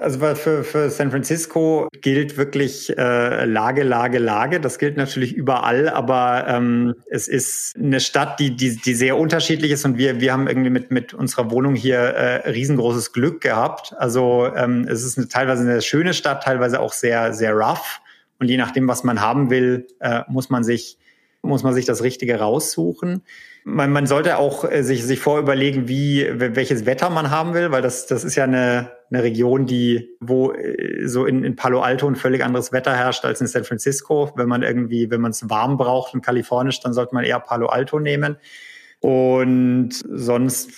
Also für, für San Francisco gilt wirklich äh, Lage, Lage, Lage. Das gilt natürlich überall, aber ähm, es ist eine Stadt, die, die, die sehr unterschiedlich ist und wir, wir haben irgendwie mit, mit unserer Wohnung hier äh, riesengroßes Glück gehabt. Also ähm, es ist eine, teilweise eine schöne Stadt, teilweise auch sehr, sehr rough. Und je nachdem, was man haben will, äh, muss man sich muss man sich das Richtige raussuchen man, man sollte auch äh, sich, sich vorüberlegen, wie, welches Wetter man haben will, weil das, das ist ja eine, eine Region, die, wo äh, so in, in Palo Alto ein völlig anderes Wetter herrscht als in San Francisco. Wenn man irgendwie, wenn man es warm braucht und kalifornisch, dann sollte man eher Palo Alto nehmen. Und sonst,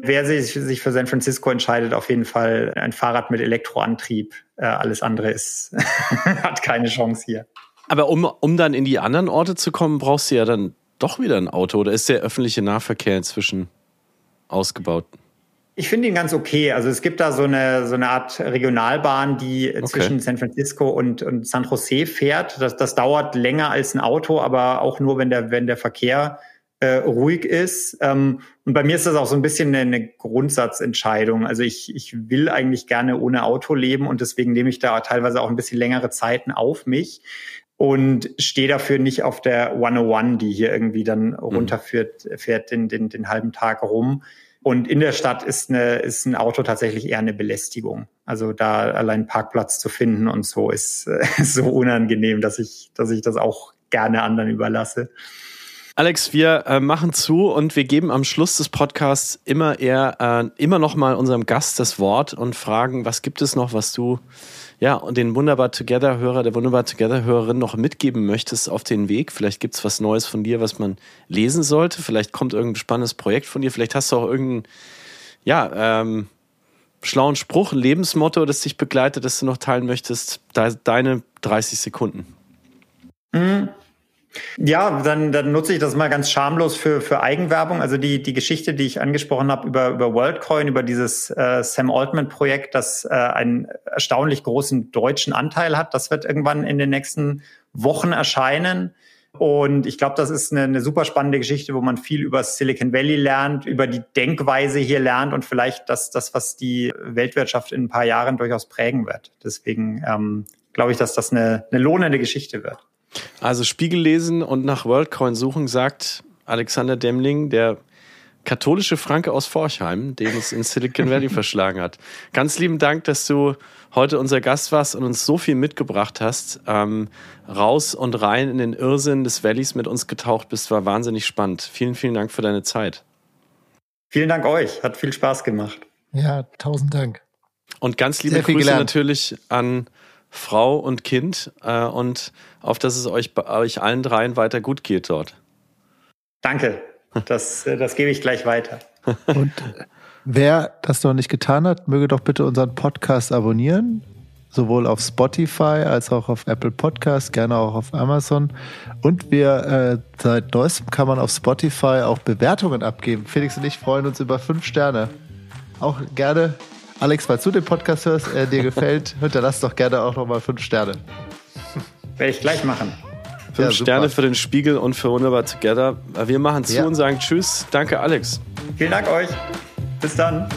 wer sich, sich für San Francisco entscheidet, auf jeden Fall ein Fahrrad mit Elektroantrieb. Äh, alles andere ist, hat keine Chance hier.
Aber um, um dann in die anderen Orte zu kommen, brauchst du ja dann doch wieder ein Auto oder ist der öffentliche Nahverkehr inzwischen ausgebaut?
Ich finde ihn ganz okay. Also es gibt da so eine, so eine Art Regionalbahn, die okay. zwischen San Francisco und, und San Jose fährt. Das, das dauert länger als ein Auto, aber auch nur, wenn der, wenn der Verkehr äh, ruhig ist. Ähm, und bei mir ist das auch so ein bisschen eine, eine Grundsatzentscheidung. Also ich, ich will eigentlich gerne ohne Auto leben und deswegen nehme ich da teilweise auch ein bisschen längere Zeiten auf mich und stehe dafür nicht auf der 101, die hier irgendwie dann mhm. runterführt, fährt den, den, den halben Tag rum. Und in der Stadt ist, eine, ist ein Auto tatsächlich eher eine Belästigung. Also da allein Parkplatz zu finden und so ist, ist so unangenehm, dass ich, dass ich das auch gerne anderen überlasse.
Alex, wir äh, machen zu und wir geben am Schluss des Podcasts immer eher, äh, immer noch mal unserem Gast das Wort und fragen, was gibt es noch, was du ja, und den Wunderbar Together-Hörer, der Wunderbar Together-Hörerin noch mitgeben möchtest auf den Weg. Vielleicht gibt es was Neues von dir, was man lesen sollte. Vielleicht kommt irgendein spannendes Projekt von dir. Vielleicht hast du auch irgendeinen, ja, ähm, schlauen Spruch, ein Lebensmotto, das dich begleitet, das du noch teilen möchtest. deine 30 Sekunden.
Mhm. Ja, dann, dann nutze ich das mal ganz schamlos für, für Eigenwerbung. Also die, die Geschichte, die ich angesprochen habe über, über WorldCoin, über dieses äh, Sam Altman-Projekt, das äh, einen erstaunlich großen deutschen Anteil hat, das wird irgendwann in den nächsten Wochen erscheinen. Und ich glaube, das ist eine, eine super spannende Geschichte, wo man viel über Silicon Valley lernt, über die Denkweise hier lernt und vielleicht das, das was die Weltwirtschaft in ein paar Jahren durchaus prägen wird. Deswegen ähm, glaube ich, dass das eine, eine lohnende Geschichte wird.
Also Spiegel lesen und nach WorldCoin suchen, sagt Alexander Demling, der katholische Franke aus Forchheim, den es in Silicon Valley verschlagen hat. Ganz lieben Dank, dass du heute unser Gast warst und uns so viel mitgebracht hast. Ähm, raus und rein in den Irrsinn des Valleys mit uns getaucht bist, war wahnsinnig spannend. Vielen, vielen Dank für deine Zeit.
Vielen Dank euch, hat viel Spaß gemacht.
Ja, tausend Dank.
Und ganz liebe Grüße gelernt. natürlich an Frau und Kind äh, und auf dass es euch, euch allen dreien weiter gut geht dort.
Danke, das, äh, das gebe ich gleich weiter.
Und wer das noch nicht getan hat, möge doch bitte unseren Podcast abonnieren. Sowohl auf Spotify als auch auf Apple Podcast, gerne auch auf Amazon. Und wir äh, seit neuestem kann man auf Spotify auch Bewertungen abgeben. Felix und ich freuen uns über fünf Sterne. Auch gerne, Alex, falls du den Podcast hörst, äh, dir gefällt, hinterlass doch gerne auch nochmal fünf Sterne.
Werde ich gleich machen.
Fünf ja, Sterne für den Spiegel und für Wunderbar Together. Wir machen zu ja. und sagen Tschüss. Danke, Alex.
Vielen Dank euch. Bis dann.